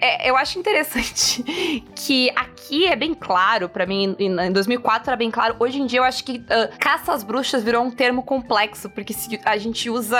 Speaker 1: é, eu acho interessante que aqui é bem claro, pra mim, em em 2004 era bem claro. Hoje em dia eu acho que ah, caça às bruxas virou um termo complexo, porque se a gente usa.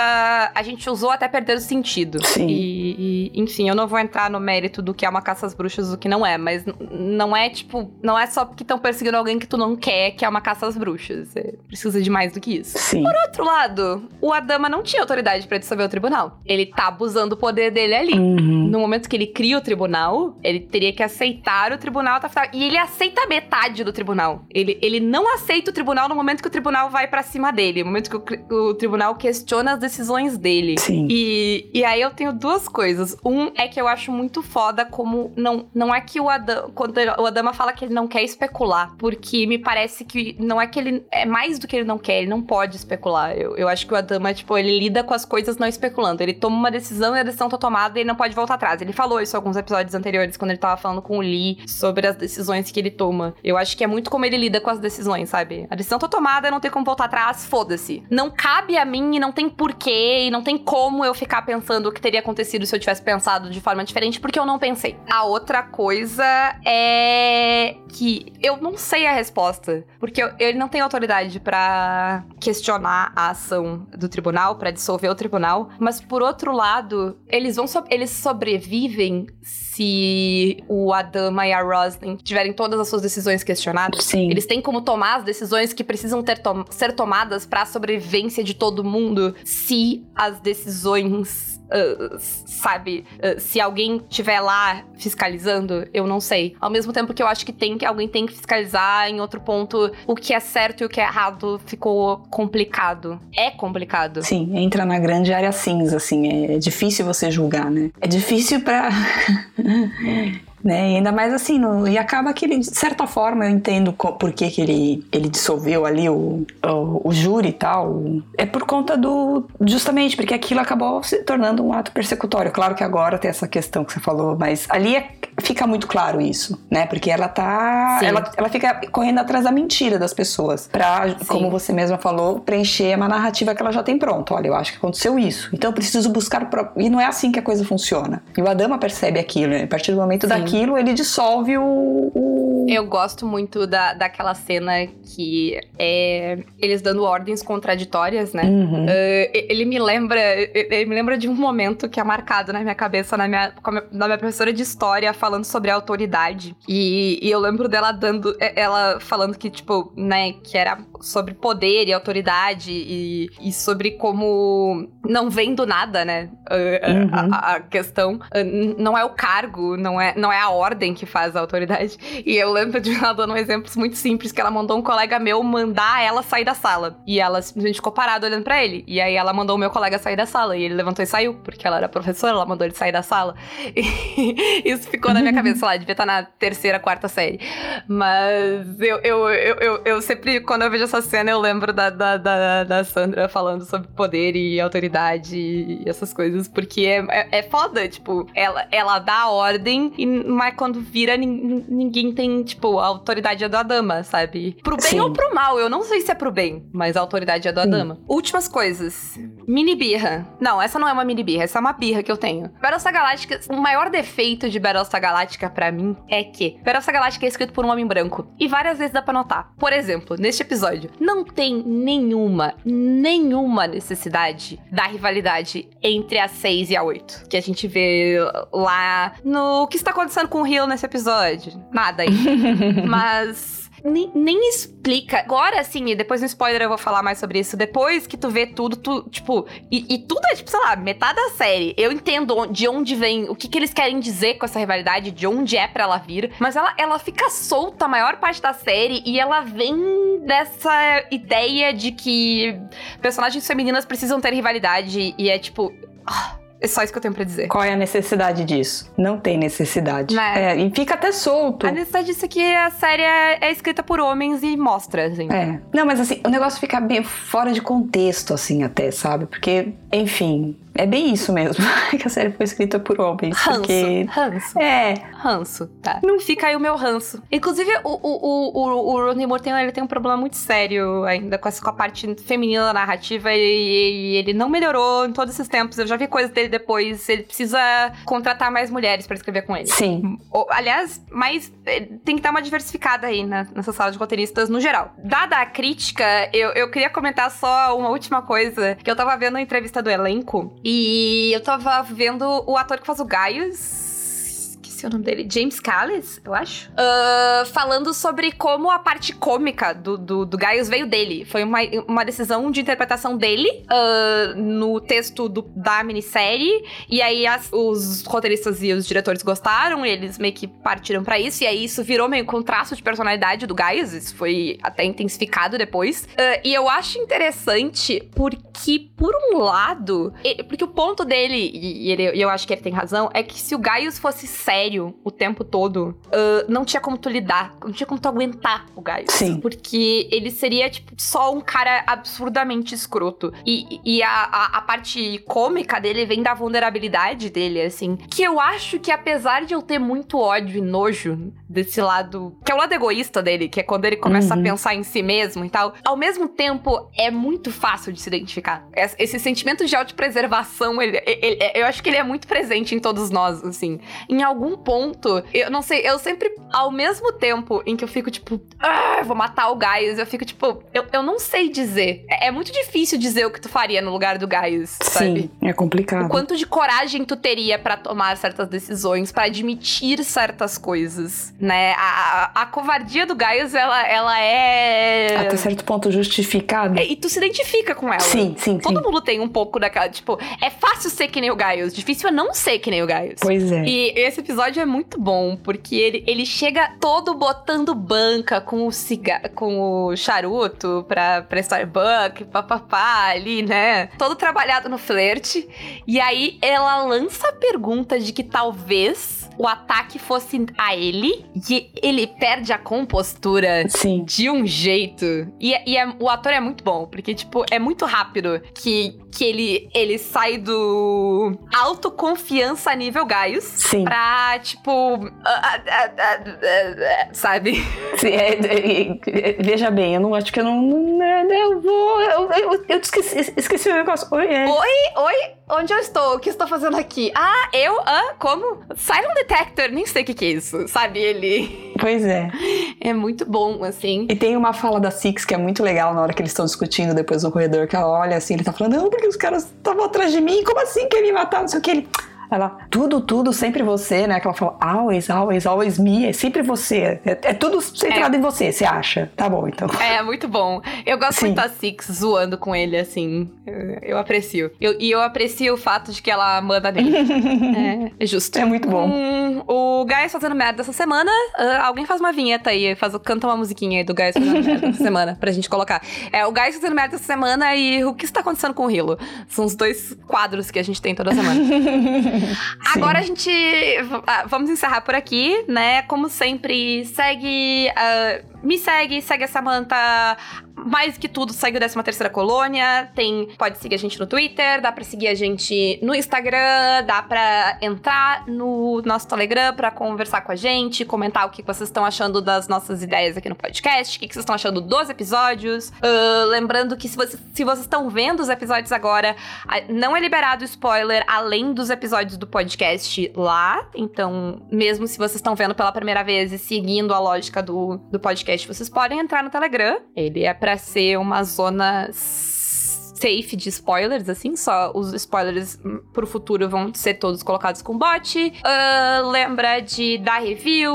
Speaker 1: A gente usou até perder o sentido.
Speaker 2: Sim.
Speaker 1: E, e, enfim, eu não vou entrar no mérito do que é uma caça às bruxas e do que não é, mas não é tipo. Não é só porque estão perseguindo alguém que tu não quer que é uma caça às bruxas. Você precisa de mais do que isso.
Speaker 2: Sim.
Speaker 1: Por outro lado, o Adama não tinha autoridade pra dissolver o tribunal. Ele tá abusando do poder dele ali.
Speaker 2: Uhum.
Speaker 1: No momento que ele cria o tribunal, ele teria que aceitar o tribunal. E ele aceita metade do tribunal. Ele, ele não aceita o tribunal no momento que o tribunal vai pra cima dele. No momento que o, o tribunal questiona as decisões dele.
Speaker 2: Sim.
Speaker 1: E, e aí eu tenho duas coisas. Um é que eu acho muito foda como não, não é que o Adama, quando o Adama fala que ele não quer especular, porque me parece que não é que ele é mais do que ele não quer, ele não pode especular. Eu, eu acho que o Adama, tipo, ele lida com as coisas não especulando. Ele toma uma decisão e a decisão tá tomada e ele não pode voltar atrás. Ele falou isso em alguns episódios anteriores, quando ele tava falando com o Lee sobre as decisões que ele toma. Eu acho que é muito como ele lida com as decisões, sabe? A decisão tá tomada, não tem como voltar atrás, foda-se. Não cabe a mim e não tem porquê e não tem como eu ficar pensando o que teria acontecido se eu tivesse pensado de forma diferente, porque eu não pensei. A outra coisa é que eu não sei a resposta, porque eu, ele não tem autoridade para questionar a ação do tribunal, para dissolver o tribunal, mas por outro lado, eles vão so eles sobrevivem se o Adama e a Roslin tiverem todas as suas decisões questionadas.
Speaker 2: Sim.
Speaker 1: Eles têm como tomar as decisões que precisam ter ser tomadas para a sobrevivência de todo mundo se as decisões Uh, sabe, uh, se alguém tiver lá fiscalizando, eu não sei. Ao mesmo tempo que eu acho que tem que alguém tem que fiscalizar em outro ponto o que é certo e o que é errado ficou complicado. É complicado.
Speaker 2: Sim, entra na grande área cinza, assim, é difícil você julgar, né? É difícil pra はい。Né? E ainda mais assim, no, e acaba que ele, de certa forma, eu entendo por que, que ele, ele dissolveu ali o, o, o, júri e tal. É por conta do. Justamente, porque aquilo acabou se tornando um ato persecutório. Claro que agora tem essa questão que você falou, mas ali é, fica muito claro isso, né? Porque ela tá. Ela, ela fica correndo atrás da mentira das pessoas. Pra, Sim. como você mesma falou, preencher uma narrativa que ela já tem pronta. Olha, eu acho que aconteceu isso. Então eu preciso buscar. Pro... E não é assim que a coisa funciona. E o Adama percebe aquilo, né? A partir do momento Sim. daqui aquilo, ele dissolve o, o...
Speaker 1: Eu gosto muito da, daquela cena que é eles dando ordens contraditórias, né?
Speaker 2: Uhum. Uh,
Speaker 1: ele me lembra. Ele me lembra de um momento que é marcado na minha cabeça, na minha, na minha professora de história, falando sobre a autoridade. E, e eu lembro dela dando. Ela falando que, tipo, né, que era sobre poder e autoridade e, e sobre como não vem do nada, né? Uhum. A, a, questão não é o cargo, não é, não é a ordem que faz a autoridade. E eu lembro de ela dando um exemplo muito simples, que ela mandou um colega meu mandar ela sair da sala. E ela simplesmente ficou parada olhando para ele. E aí ela mandou o meu colega sair da sala. E ele levantou e saiu, porque ela era professora, ela mandou ele sair da sala. E isso ficou na minha cabeça, lá, devia estar na terceira, quarta série. Mas eu, eu, eu, eu, eu sempre, quando eu vejo essa cena, eu lembro da, da, da, da Sandra falando sobre poder e autoridade e essas coisas, porque é, é, é foda, tipo, ela, ela dá a ordem e mas quando vira, ninguém tem, tipo, a autoridade é do Adama, sabe? Pro bem Sim. ou pro mal, eu não sei se é pro bem, mas a autoridade é do Adama. Últimas coisas. Mini birra. Não, essa não é uma mini birra, essa é uma birra que eu tenho. Battlestar Galactica, o maior defeito de Battlestar Galactica para mim é que Battlestar Galactica é escrito por um homem branco. E várias vezes dá pra notar. Por exemplo, neste episódio, não tem nenhuma, nenhuma necessidade da rivalidade entre a 6 e a 8. Que a gente vê lá no que está acontecendo com o Rio nesse episódio. Nada aí. Mas nem, nem explica. Agora, assim, depois no spoiler eu vou falar mais sobre isso. Depois que tu vê tudo, tu, tipo, e, e tudo é, tipo, sei lá, metade da série. Eu entendo de onde vem, o que, que eles querem dizer com essa rivalidade, de onde é para ela vir. Mas ela, ela fica solta a maior parte da série e ela vem dessa ideia de que personagens femininas precisam ter rivalidade e é tipo. Ah, é só isso que eu tenho pra dizer.
Speaker 2: Qual é a necessidade disso? Não tem necessidade.
Speaker 1: Né?
Speaker 2: É, e fica até solto.
Speaker 1: A necessidade disso é que a série é, é, escrita por homens e mostra, assim.
Speaker 2: É. Não, mas assim, o negócio fica bem fora de contexto, assim, até, sabe? Porque, enfim, é bem isso mesmo, que a série foi escrita por homens.
Speaker 1: Ranço,
Speaker 2: porque...
Speaker 1: ranço.
Speaker 2: É.
Speaker 1: Ranço, tá. Não fica aí o meu ranço. Inclusive, o, o, o, o Rodney Moore tem, ele tem um problema muito sério ainda com, essa, com a parte feminina da narrativa e, e, ele não melhorou em todos esses tempos. Eu já vi coisas dele depois. Ele precisa contratar mais mulheres para escrever com ele.
Speaker 2: Sim.
Speaker 1: aliás, mais eh, tem que dar uma diversificada aí na, nessa sala de roteiristas no geral. Dada a crítica, eu, eu queria comentar só uma última coisa que eu tava vendo a entrevista do elenco e eu tava vendo o ator que faz o Gaius esqueci o nome dele, James Callis, eu acho, uh, falando sobre como a parte cômica do, do, do Gaius veio dele. Foi uma, uma decisão de interpretação dele uh, no texto do, da minissérie, e aí as, os roteiristas e os diretores gostaram, e eles meio que partiram para isso, e aí isso virou meio um traço de personalidade do Gaius, isso foi até intensificado depois. Uh, e eu acho interessante porque, por um lado, ele, porque o ponto dele, e, ele, eu acho que ele tem razão, é que se o Gaius fosse sério o tempo todo, uh, não tinha como tu lidar, não tinha como tu aguentar o Gaius.
Speaker 2: Sim.
Speaker 1: Porque ele seria, tipo, só um cara absurdamente escroto. E, e a, a, a parte cômica dele vem da vulnerabilidade dele, assim. Que eu acho que, apesar de eu ter muito ódio e nojo desse lado, que é o lado egoísta dele, que é quando ele começa uhum. a pensar em si mesmo e tal, ao mesmo tempo é muito fácil de se identificar. Esse sentimento de autopreservação, ele, ele, eu acho que ele é muito presente em todos nós, assim. Em algum ponto, eu não sei, eu sempre, ao mesmo tempo em que eu fico tipo, ah, vou matar o Gaius, eu fico tipo, eu, eu não sei dizer. É, é muito difícil dizer o que tu faria no lugar do Gaius, sabe?
Speaker 2: Sim, é complicado.
Speaker 1: O quanto de coragem tu teria para tomar certas decisões, para admitir certas coisas, né? A, a, a, covardia do Gaius, ela, ela é.
Speaker 2: Até certo ponto justificada.
Speaker 1: É, e tu se identifica com ela.
Speaker 2: Sim, sim.
Speaker 1: Todo
Speaker 2: sim.
Speaker 1: mundo tem um pouco daquela. Tipo, é fácil ser que nem o Gaius, difícil é não ser que nem o Gaius.
Speaker 2: Pois é.
Speaker 1: E esse episódio é muito bom, porque ele, ele chega todo botando banca com o cigarro, com o charuto pra, pra Starbucks, papapá, ali, né? Todo trabalhado no flerte. E aí ela lança a pergunta de que talvez o ataque fosse a ele e ele perde a compostura
Speaker 2: Sim.
Speaker 1: de um jeito. E, e é, o ator é muito bom, porque, tipo, é muito rápido que, que ele, ele sai do autoconfiança nível Gaius
Speaker 2: Sim.
Speaker 1: pra, tipo. Uh, uh, uh, sabe?
Speaker 2: Sim, é, é, é, veja bem, eu não acho que eu não. não eu vou. Eu, eu, eu esqueci, esqueci o negócio. Oi, é.
Speaker 1: Oi, oi, onde eu estou? O que estou fazendo aqui? Ah, eu? Ah, como? Silent Detector, nem sei o que, que é isso, sabe? Ele.
Speaker 2: Pois é.
Speaker 1: É muito bom, assim.
Speaker 2: E tem uma fala da Six que é muito legal na hora que eles estão discutindo depois no corredor, que ela olha assim, ele tá falando, não, porque os caras estavam atrás de mim, como assim quer me matar? Não sei o que. Ele. Ela, tudo, tudo, sempre você, né? Que ela fala, always, always, always me, é sempre você. É, é tudo centrado é. em você, você acha? Tá bom, então.
Speaker 1: É, muito bom. Eu gosto Sim. muito da Six zoando com ele, assim. Eu, eu aprecio. Eu, e eu aprecio o fato de que ela manda nele. é, é, justo.
Speaker 2: É muito bom.
Speaker 1: Hum, o Gaius fazendo merda essa semana. Uh, alguém faz uma vinheta aí, faz, canta uma musiquinha aí do Gaius fazendo merda essa semana, pra gente colocar. É, o Gaius fazendo merda essa semana e o que está acontecendo com o Hilo? São os dois quadros que a gente tem toda semana. Agora a gente. Ah, vamos encerrar por aqui, né? Como sempre, segue. Uh, me segue, segue a Samantha. Mais que tudo, segue o 13 Terceira Colônia. Tem, pode seguir a gente no Twitter, dá pra seguir a gente no Instagram, dá pra entrar no nosso Telegram pra conversar com a gente, comentar o que vocês estão achando das nossas ideias aqui no podcast, o que vocês estão achando dos episódios. Uh, lembrando que se, você, se vocês estão vendo os episódios agora, não é liberado spoiler além dos episódios do podcast lá. Então, mesmo se vocês estão vendo pela primeira vez e seguindo a lógica do, do podcast, vocês podem entrar no Telegram. Ele é para ser uma zona safe de spoilers, assim, só os spoilers pro futuro vão ser todos colocados com bot. Uh, lembra de dar review,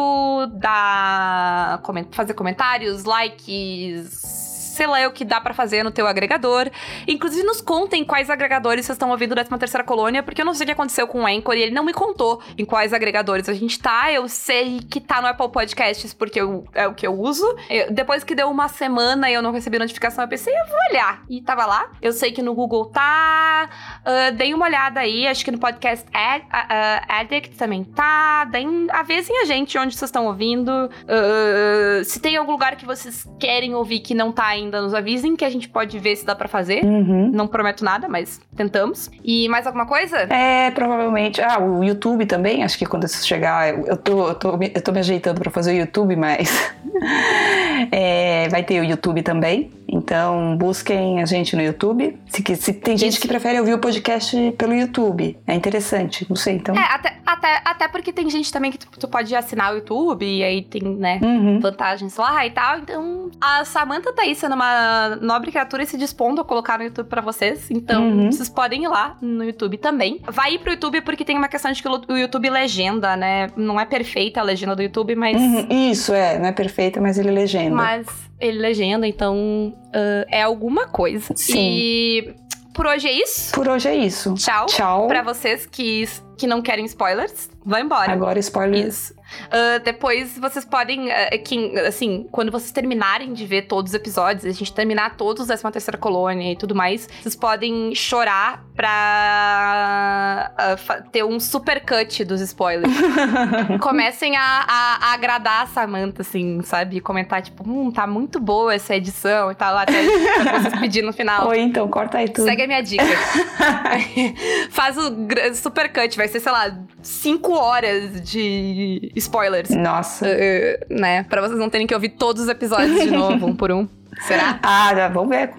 Speaker 1: dar, fazer comentários, likes sei lá o que dá para fazer no teu agregador. Inclusive, nos contem quais agregadores vocês estão ouvindo da 13 Colônia, porque eu não sei o que aconteceu com o Anchor e ele não me contou em quais agregadores a gente tá. Eu sei que tá no Apple Podcasts porque eu, é o que eu uso. Eu, depois que deu uma semana e eu não recebi notificação, eu pensei, eu vou olhar. E tava lá. Eu sei que no Google tá. Uh, dei uma olhada aí, acho que no podcast Ad, uh, Addict também tá. Deem, avisem a gente onde vocês estão ouvindo. Uh, se tem algum lugar que vocês querem ouvir que não tá ainda ainda nos avisem, que a gente pode ver se dá para fazer.
Speaker 2: Uhum.
Speaker 1: Não prometo nada, mas tentamos. E mais alguma coisa?
Speaker 2: É, provavelmente. Ah, o YouTube também. Acho que quando isso chegar, eu tô, eu tô, eu tô me ajeitando para fazer o YouTube, mas É, vai ter o YouTube também. Então busquem a gente no YouTube. Se, se tem gente
Speaker 1: Isso.
Speaker 2: que prefere ouvir o podcast pelo YouTube. É interessante, não sei. Então.
Speaker 1: É, até, até, até porque tem gente também que tu, tu pode assinar o YouTube e aí tem, né,
Speaker 2: Uhum.
Speaker 1: vantagens lá e tal. Então, a Samantha tá aí sendo uma nobre criatura se dispondo a colocar no YouTube pra vocês. Então,
Speaker 2: Uhum.
Speaker 1: vocês podem ir lá no YouTube também. Vai ir pro YouTube porque tem uma questão de que o YouTube legenda, né? Não é perfeita a legenda do YouTube, mas.
Speaker 2: Uhum, Isso, é. Não é perfeita, mas ele é legenda.
Speaker 1: Mas ele legenda, então ah, é alguma coisa.
Speaker 2: Sim.
Speaker 1: E por hoje é isso.
Speaker 2: Por hoje é isso.
Speaker 1: Tchau.
Speaker 2: Tchau.
Speaker 1: Pra vocês que, que não querem spoilers, vão embora.
Speaker 2: Agora spoiler.
Speaker 1: Isso. Ah, depois vocês podem, ah, quem- assim, quando vocês terminarem de ver todos os episódios, a gente terminar todos da 13 terceira colônia e tudo mais, vocês podem chorar pra fa- ter um super cut dos spoilers. Comecem a, a- a agradar a Samantha, assim, sabe? Comentar, tipo, hum, tá muito boa essa edição e tal, até vocês pedir no final.
Speaker 2: Ou então, corta aí tudo.
Speaker 1: Segue a minha dica. Faz o super cut, vai ser, sei lá, 5 horas de spoilers.
Speaker 2: Nossa.
Speaker 1: Uh, né? Pra vocês não terem que ouvir todos os episódios de novo, um por um. Será?
Speaker 2: Ah, já, vamos ver.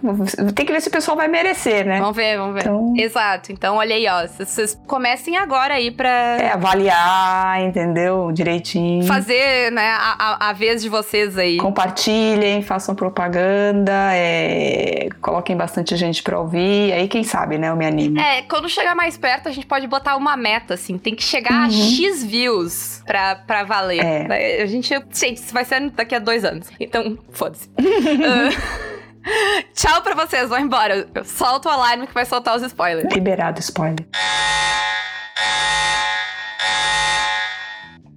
Speaker 2: Tem que ver se o pessoal vai merecer, né?
Speaker 1: Vamos ver, vamos ver.
Speaker 2: Então-
Speaker 1: Exato. Então, olha aí, ó. Vocês- Vocês comecem agora aí pra
Speaker 2: É, avaliar, entendeu? Direitinho.
Speaker 1: fazer, né, a, a, a vez de vocês aí.
Speaker 2: Compartilhem, façam propaganda, é, coloquem bastante gente pra ouvir. Aí, quem sabe, né? Eu me animo.
Speaker 1: É, quando chegar mais perto, a gente pode botar uma meta, assim. Tem que chegar a
Speaker 2: Uhum.
Speaker 1: X views pra, pra valer.
Speaker 2: É.
Speaker 1: A gente. Gente, isso vai ser daqui a dois anos. Então, foda-se. Ah, Tchau pra vocês, vão embora. Solta o alarme que vai soltar os spoilers.
Speaker 2: Liberado spoiler.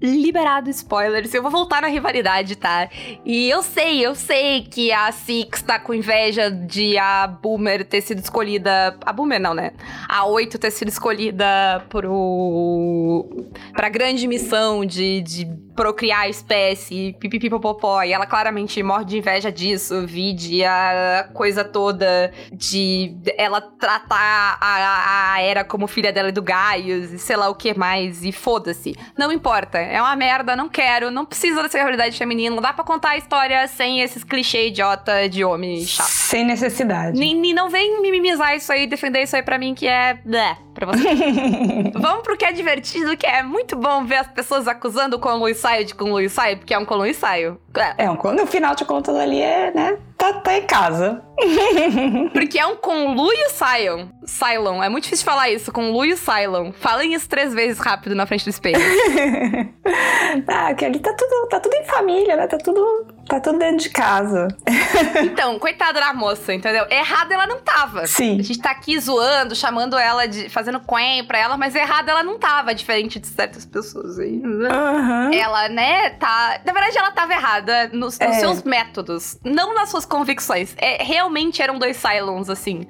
Speaker 1: Liberado spoilers. Eu vou voltar na rivalidade, tá? E eu sei, eu sei que a Six tá com inveja de a Boomer ter sido escolhida. A Boomer não, né? A 8 ter sido escolhida pro. pra grande missão de, de procriar a espécie, pipipipopopó. E ela claramente morre de inveja disso. Vide a coisa toda de ela tratar a, a Era como filha dela e do Gaius, e sei lá o que mais. E foda-se. Não importa. É uma merda, não quero. Não precisa dessa realidade feminina. Não dá pra contar a história sem esses clichê idiota de homem chato.
Speaker 2: Sem necessidade.
Speaker 1: Nem- não vem mimimizar isso aí, defender isso aí pra mim, que é. Blé, pra você. Vamos pro que é divertido, que é muito bom ver as pessoas acusando o Conlu e Saio de Conlu e Saio, porque é um Conlu e Saio. É,
Speaker 2: É, um- quando o final de contas ali é, né? Tá, tá em casa.
Speaker 1: porque é um Conlu e o Sion. Cylon. É muito difícil falar isso, Conlu e o Cylon. Falem isso três vezes rápido na frente do espelho.
Speaker 2: ah, que ali tá tudo, tá tudo em família, né? Tá tudo, tá tudo dentro de casa.
Speaker 1: Então, coitada da moça, entendeu? Errada ela não tava.
Speaker 2: Sim.
Speaker 1: A gente tá aqui zoando, chamando ela de. fazendo quen pra ela, mas errada ela não tava, diferente de certas pessoas aí.
Speaker 2: Aham.
Speaker 1: Ela, né, tá. Na verdade, ela tava errada nos, nos
Speaker 2: É.
Speaker 1: seus métodos, não nas suas convicções. É, realmente eram dois Cylons, assim.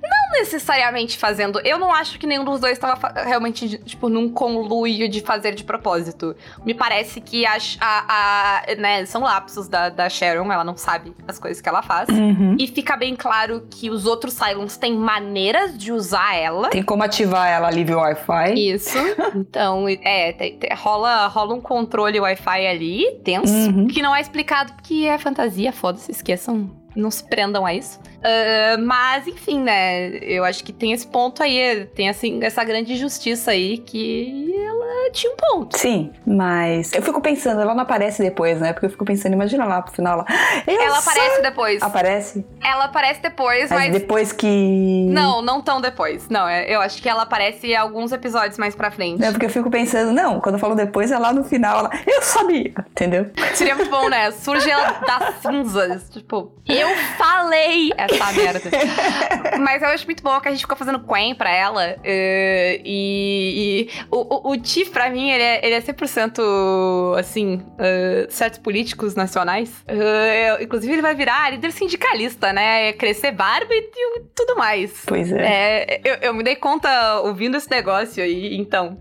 Speaker 1: Não necessariamente fazendo. Eu não acho que nenhum dos dois tava fa- realmente, tipo, num conluio de fazer de propósito. Me parece que a. a, a- né, são lapsos da, da Sharon, ela não sabe as coisas que ela faz.
Speaker 2: Uhum.
Speaker 1: E fica bem claro que os outros Cylons têm maneiras de usar ela.
Speaker 2: Tem como ativar ela ali via Wi-Fi.
Speaker 1: Isso. Então, é, rola, rola um controle Wi-Fi ali, tenso,
Speaker 2: Uhum.
Speaker 1: que não é explicado porque é fantasia, foda-se, esqueçam. Não se prendam a isso. Ah, mas, enfim, né? Eu acho que tem esse ponto aí. Tem assim, essa grande justiça aí que ela tinha um ponto.
Speaker 2: Sim, mas eu fico pensando, ela não aparece depois, né? Porque eu fico pensando, imagina lá pro final, ela, eu
Speaker 1: ela
Speaker 2: sei-
Speaker 1: aparece depois.
Speaker 2: Aparece?
Speaker 1: Ela aparece depois,
Speaker 2: Mas,
Speaker 1: mas.
Speaker 2: depois que.
Speaker 1: Não, não tão depois. Não, é- eu acho que ela aparece alguns episódios mais pra frente.
Speaker 2: Não, porque eu fico pensando, não, quando eu falo depois, é lá no final, ela, eu sabia, entendeu?
Speaker 1: Seria muito bom, né? Surge ela das cinzas. Tipo, eu falei essa merda. Mas eu acho muito bom que a gente ficou fazendo quen pra ela. eh, e, e o, o, o Tiff, pra mim, ele é, ele é 100% assim, eh, certos políticos nacionais. Eh, inclusive, ele vai virar líder sindicalista, né? Crescer barba e, e tudo mais.
Speaker 2: Pois é.
Speaker 1: É, eu, eu me dei conta ouvindo esse negócio aí, então.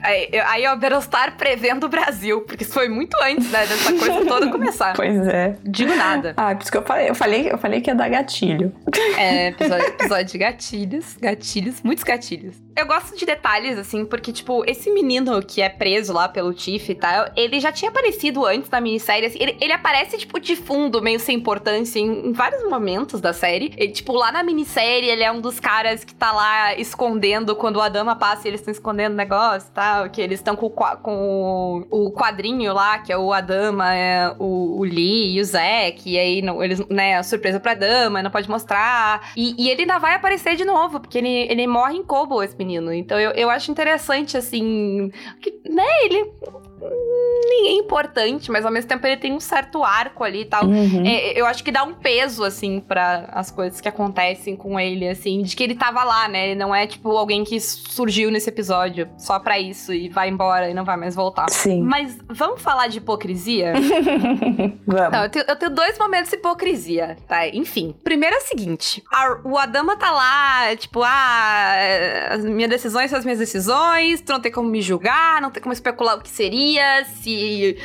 Speaker 1: Aí, aí é o Battlestar prevendo o Brasil, porque isso foi muito antes, né, dessa coisa toda começar.
Speaker 2: Pois é.
Speaker 1: Digo nada.
Speaker 2: Ah, por isso que eu falei, eu falei, eu falei que ia dar gatilho.
Speaker 1: É, episódio, episódio de gatilhos, gatilhos, muitos gatilhos. Eu gosto de detalhes, assim, porque, tipo, esse menino que é preso lá pelo Tiff e tal, ele já tinha aparecido antes na minissérie, assim, ele, ele aparece, tipo, de fundo, meio sem importância em, em vários momentos da série. Ele, tipo, lá na minissérie, ele é um dos caras que tá lá escondendo quando o Adama passa e eles estão escondendo o negócio tal, que eles estão com, com o, o, quadrinho lá, que é o Adama, é o, o Lee e o Zack, e aí não, eles, né, a surpresa pra Adama, não pode mostrar. E, e, ele ainda vai aparecer de novo, porque ele, ele morre em Kobo, esse menino. Então eu, eu acho interessante, assim, que, né, ele ninguém importante, mas ao mesmo tempo ele tem um certo arco ali e tal. Uhum. É, eu acho que dá um peso, assim, para as coisas que acontecem com ele, assim, de que ele tava lá, né? Ele não é, tipo, alguém que surgiu nesse episódio só para isso e vai embora e não vai mais voltar.
Speaker 2: Sim.
Speaker 1: Mas vamos falar de hipocrisia?
Speaker 2: vamos.
Speaker 1: Não, eu, tenho, eu, tenho, dois momentos de hipocrisia, tá? Enfim. Primeiro é o seguinte: a, o Adama tá lá, tipo, ah, as minhas decisões são as minhas decisões, tu não tem como me julgar, não tem como especular o que seria, se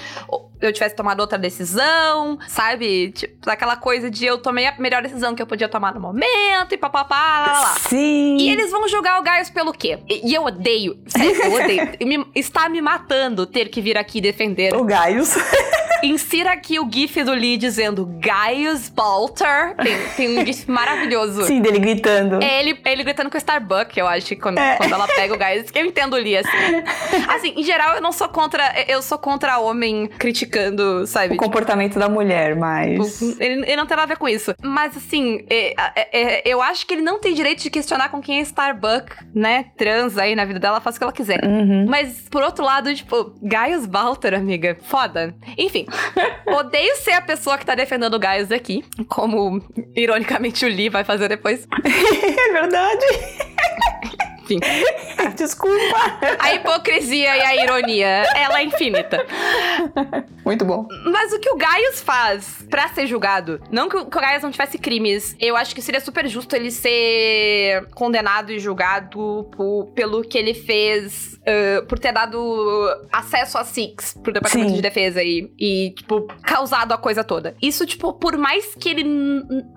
Speaker 1: eu tivesse tomado outra decisão, sabe? Tipo, aquela coisa de eu tomei a melhor decisão que eu podia tomar no momento e papapá, lá, lá, lá.
Speaker 2: Sim.
Speaker 1: E eles vão julgar o Gaius pelo quê? E, e eu odeio, sério, eu odeio. me, está me matando ter que vir aqui defender.
Speaker 2: O Gaius.
Speaker 1: Insira aqui o gif do Lee dizendo Gaius Balter. Tem, tem um gif maravilhoso.
Speaker 2: Sim, dele gritando.
Speaker 1: É ele, ele gritando com o Starbuck, eu acho, quando, é. quando ela pega o Gaius. Eu entendo o Lee, assim. Assim, em geral, eu não sou contra... Eu sou contra homem criticando, sabe?
Speaker 2: O comportamento da mulher, mas...
Speaker 1: Ele, ele, não tem nada a ver com isso. Mas, assim, é, é, é, eu acho que ele não tem direito de questionar com quem é Starbuck, né? Trans aí na vida dela, faz o que ela quiser.
Speaker 2: Uhum.
Speaker 1: Mas, por outro lado, tipo, Gaius Balter, amiga, foda. Enfim, Odeio ser a pessoa que tá defendendo o Gaius aqui, como ironicamente o Lee vai fazer depois.
Speaker 2: é verdade.
Speaker 1: Enfim.
Speaker 2: Desculpa.
Speaker 1: A hipocrisia e a ironia, ela é infinita.
Speaker 2: Muito bom.
Speaker 1: Mas o que o Gaius faz para ser julgado, não que o, Gaius não tivesse crimes, eu acho que seria super justo ele ser condenado e julgado por, pelo que ele fez uh, por ter dado acesso a Six pro Departamento Sim. de Defesa e, e, tipo, causado a coisa toda. Isso, tipo, por mais que ele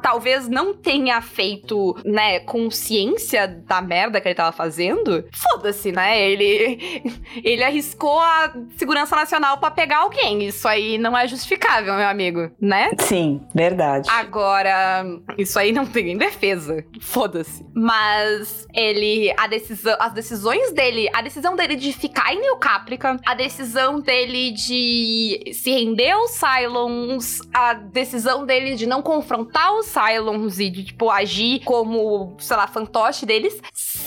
Speaker 1: talvez não tenha feito, né, consciência da merda que ele tava fazendo, foda-se, né? Ele, ele arriscou a segurança nacional para pegar alguém. Isso aí não é justificável, meu amigo, né?
Speaker 2: Sim, verdade.
Speaker 1: Agora, isso aí não tem defesa. Foda-se. Mas ele, a decisão, as decisões dele, a decisão dele de ficar em New Caprica, a decisão dele de se render aos Cylons, a decisão dele de não confrontar os Cylons e de, tipo, agir como, sei lá, fantoche deles,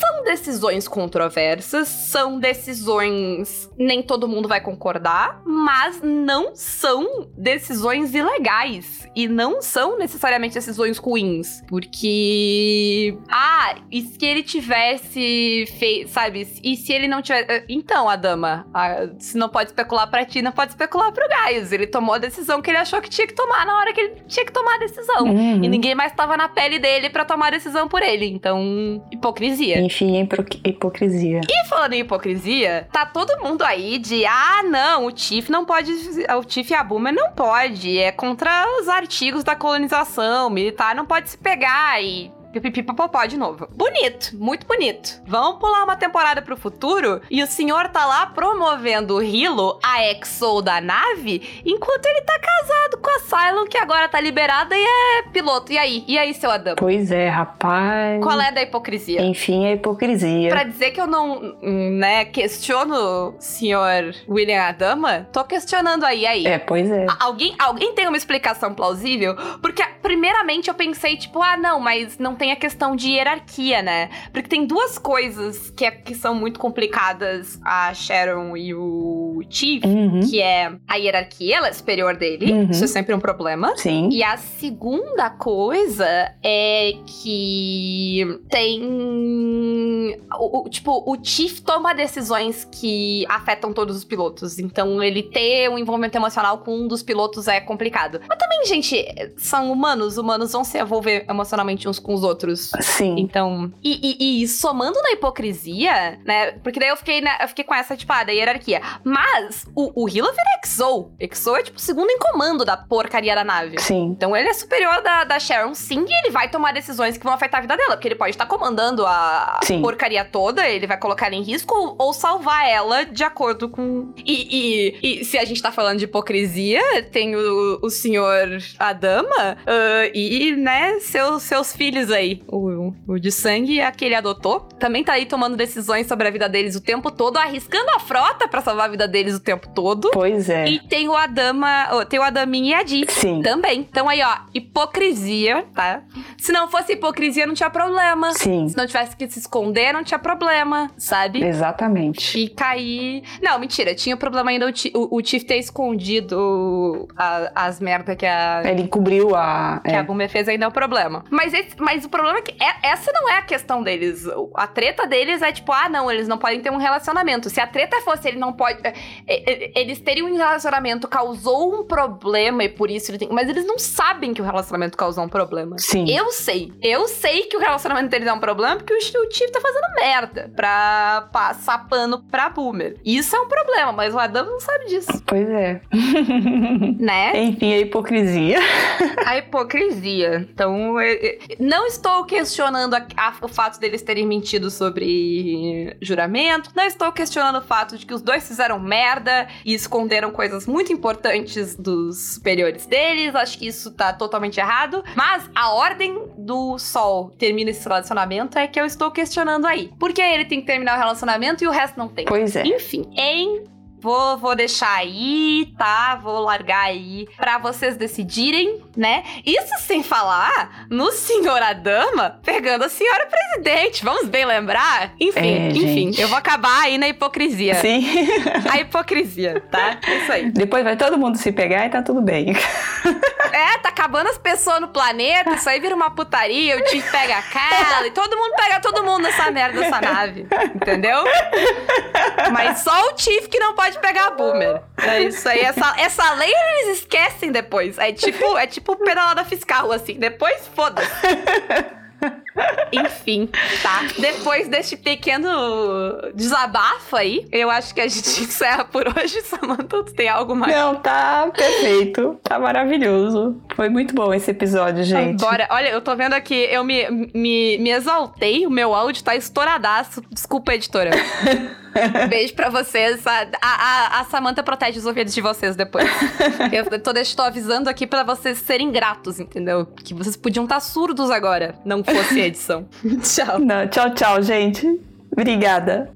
Speaker 1: são decisões controversas, são decisões nem todo mundo vai concordar, mas não são decisões ilegais e não são necessariamente decisões ruins, porque ah, e se ele tivesse feito, sabe, e se ele não tivesse eh, então, Adama, a, se não pode especular pra ti, não pode especular pro Gaius. Ele tomou a decisão que ele achou que tinha que tomar na hora que ele tinha que tomar a decisão. Uhum. E ninguém mais tava na pele dele para tomar a decisão por ele. Então, hipocrisia.
Speaker 2: Enfim, hipocrisia.
Speaker 1: E falando em hipocrisia, tá todo mundo aí de, ah, não, o Tiff não pode, o Tiff e a Boomer não pode, é contra os artigos da colonização, militar não pode se pegar e Pipipipopopó de novo. Bonito, muito bonito. Vamos pular uma temporada pro futuro e o senhor tá lá promovendo o Hilo, a Exo da nave, enquanto ele tá casado com a Cylon, que agora tá liberada e é piloto. E aí? E aí, seu Adamo?
Speaker 2: Pois é, rapaz.
Speaker 1: Qual é da hipocrisia?
Speaker 2: Enfim, a hipocrisia.
Speaker 1: Pra dizer que eu não, né, questiono o senhor William Adama, tô questionando aí, aí.
Speaker 2: É, pois é.
Speaker 1: Alguém, alguém tem uma explicação plausível? Porque, primeiramente, eu pensei, tipo, ah, não, mas não tem tem a questão de hierarquia, né? Porque tem duas coisas que, é, que são muito complicadas, a Sharon e o Chief,
Speaker 2: Uhum.
Speaker 1: que é a hierarquia, ela é superior dele.
Speaker 2: Uhum.
Speaker 1: Isso é sempre um problema.
Speaker 2: Sim.
Speaker 1: E a segunda coisa é que tem. O, o- tipo, o Chief toma decisões que afetam todos os pilotos. Então, ele ter um envolvimento emocional com um dos pilotos é complicado. Mas também, gente, são humanos. Humanos vão se envolver emocionalmente uns com os outros.
Speaker 2: Sim.
Speaker 1: Então, e, e- e somando na hipocrisia, né? Porque daí eu fiquei, na- eu fiquei com essa, tipo, ah, da hierarquia. Mas o, o Hilo vira Exo. Exo é, tipo, o segundo em comando da porcaria da nave.
Speaker 2: Sim.
Speaker 1: Então ele é superior da, da Sharon, sim, e ele vai tomar decisões que vão afetar a vida dela. Porque ele pode estar comandando a
Speaker 2: Sim.
Speaker 1: porcaria toda, ele vai colocar ela em risco ou, ou salvar ela de acordo com. E, e- e se a gente tá falando de hipocrisia, tem o, o senhor Adama ah, e, né, seus, seus filhos aí. O, o de sangue, aquele adotou. Também tá aí tomando decisões sobre a vida deles o tempo todo, arriscando a frota pra salvar a vida deles o tempo todo.
Speaker 2: Pois é.
Speaker 1: E tem o Adama, tem o Adaminha e a Di.
Speaker 2: Sim.
Speaker 1: Também. Então aí, ó, hipocrisia, tá? Se não fosse hipocrisia, não tinha problema.
Speaker 2: Sim.
Speaker 1: Se não tivesse que se esconder, não tinha problema, sabe?
Speaker 2: Exatamente.
Speaker 1: E cair. Não, mentira, tinha problema ainda o, Ti- o, o Tiff ter escondido a- as merdas que a.
Speaker 2: Ele encobriu a.
Speaker 1: Que a
Speaker 2: é.
Speaker 1: Boomer fez ainda é o problema. Mas, esse- mas o problema é que é- essa não é a questão deles. A treta deles é tipo, ah, não, eles não podem ter um relacionamento. Se a treta fosse ele não pode. é, é, Eles terem um relacionamento causou um problema e por isso ele tem. Mas eles não sabem que o relacionamento causou um problema.
Speaker 2: Sim.
Speaker 1: Eu sei. Eu sei que o relacionamento deles é um problema porque o, Tiff tá fazendo merda pra passar pano pra Boomer. Isso é um problema, mas o Adam não sabe disso,
Speaker 2: Pois é.
Speaker 1: né?
Speaker 2: Enfim, a hipocrisia.
Speaker 1: A hipocrisia. Então, não estou questionando a- a- o fato deles terem mentido sobre juramento. Não estou questionando o fato de que os dois fizeram merda e esconderam coisas muito importantes dos superiores deles. Acho que isso tá totalmente errado. Mas a ordem do Sol termina esse relacionamento é que eu estou questionando aí. Por que ele tem que terminar o relacionamento e o resto não tem?
Speaker 2: Pois é.
Speaker 1: Enfim, em. Vou, vou deixar aí, tá? Vou largar aí pra vocês decidirem, né? Isso sem falar no senhor Adama pegando a senhora presidente. Vamos bem lembrar? Enfim,
Speaker 2: É,
Speaker 1: enfim,
Speaker 2: gente.
Speaker 1: eu vou acabar aí na hipocrisia.
Speaker 2: Sim.
Speaker 1: A hipocrisia, tá? É isso aí.
Speaker 2: Depois vai todo mundo se pegar e tá tudo bem.
Speaker 1: É, tá acabando as pessoas no planeta, isso aí vira uma putaria, o Tiff pega a cara, e todo mundo pega todo mundo nessa merda dessa nave, entendeu? Mas só o Tiff que não pode pegar a Boomer. É isso aí, essa, essa lei eles esquecem depois. É tipo, é tipo pedalada fiscal, assim, depois foda-se. Enfim, tá? Depois deste pequeno desabafo aí, eu acho que a gente encerra por hoje. Samantha, tu tem algo mais?
Speaker 2: Não, tá perfeito. Tá maravilhoso. Foi muito bom esse episódio, gente.
Speaker 1: Bora. Olha, eu tô vendo aqui, eu me, me, me exaltei, o meu áudio tá estouradaço. Desculpa, editora. Beijo pra vocês. A, a, a Samantha protege os ouvidos de vocês depois. eu tô, tô avisando aqui pra vocês serem gratos, entendeu? Que vocês podiam estar surdos agora, não fosse edição. Tchau.
Speaker 2: Não, tchau, tchau, gente. Obrigada.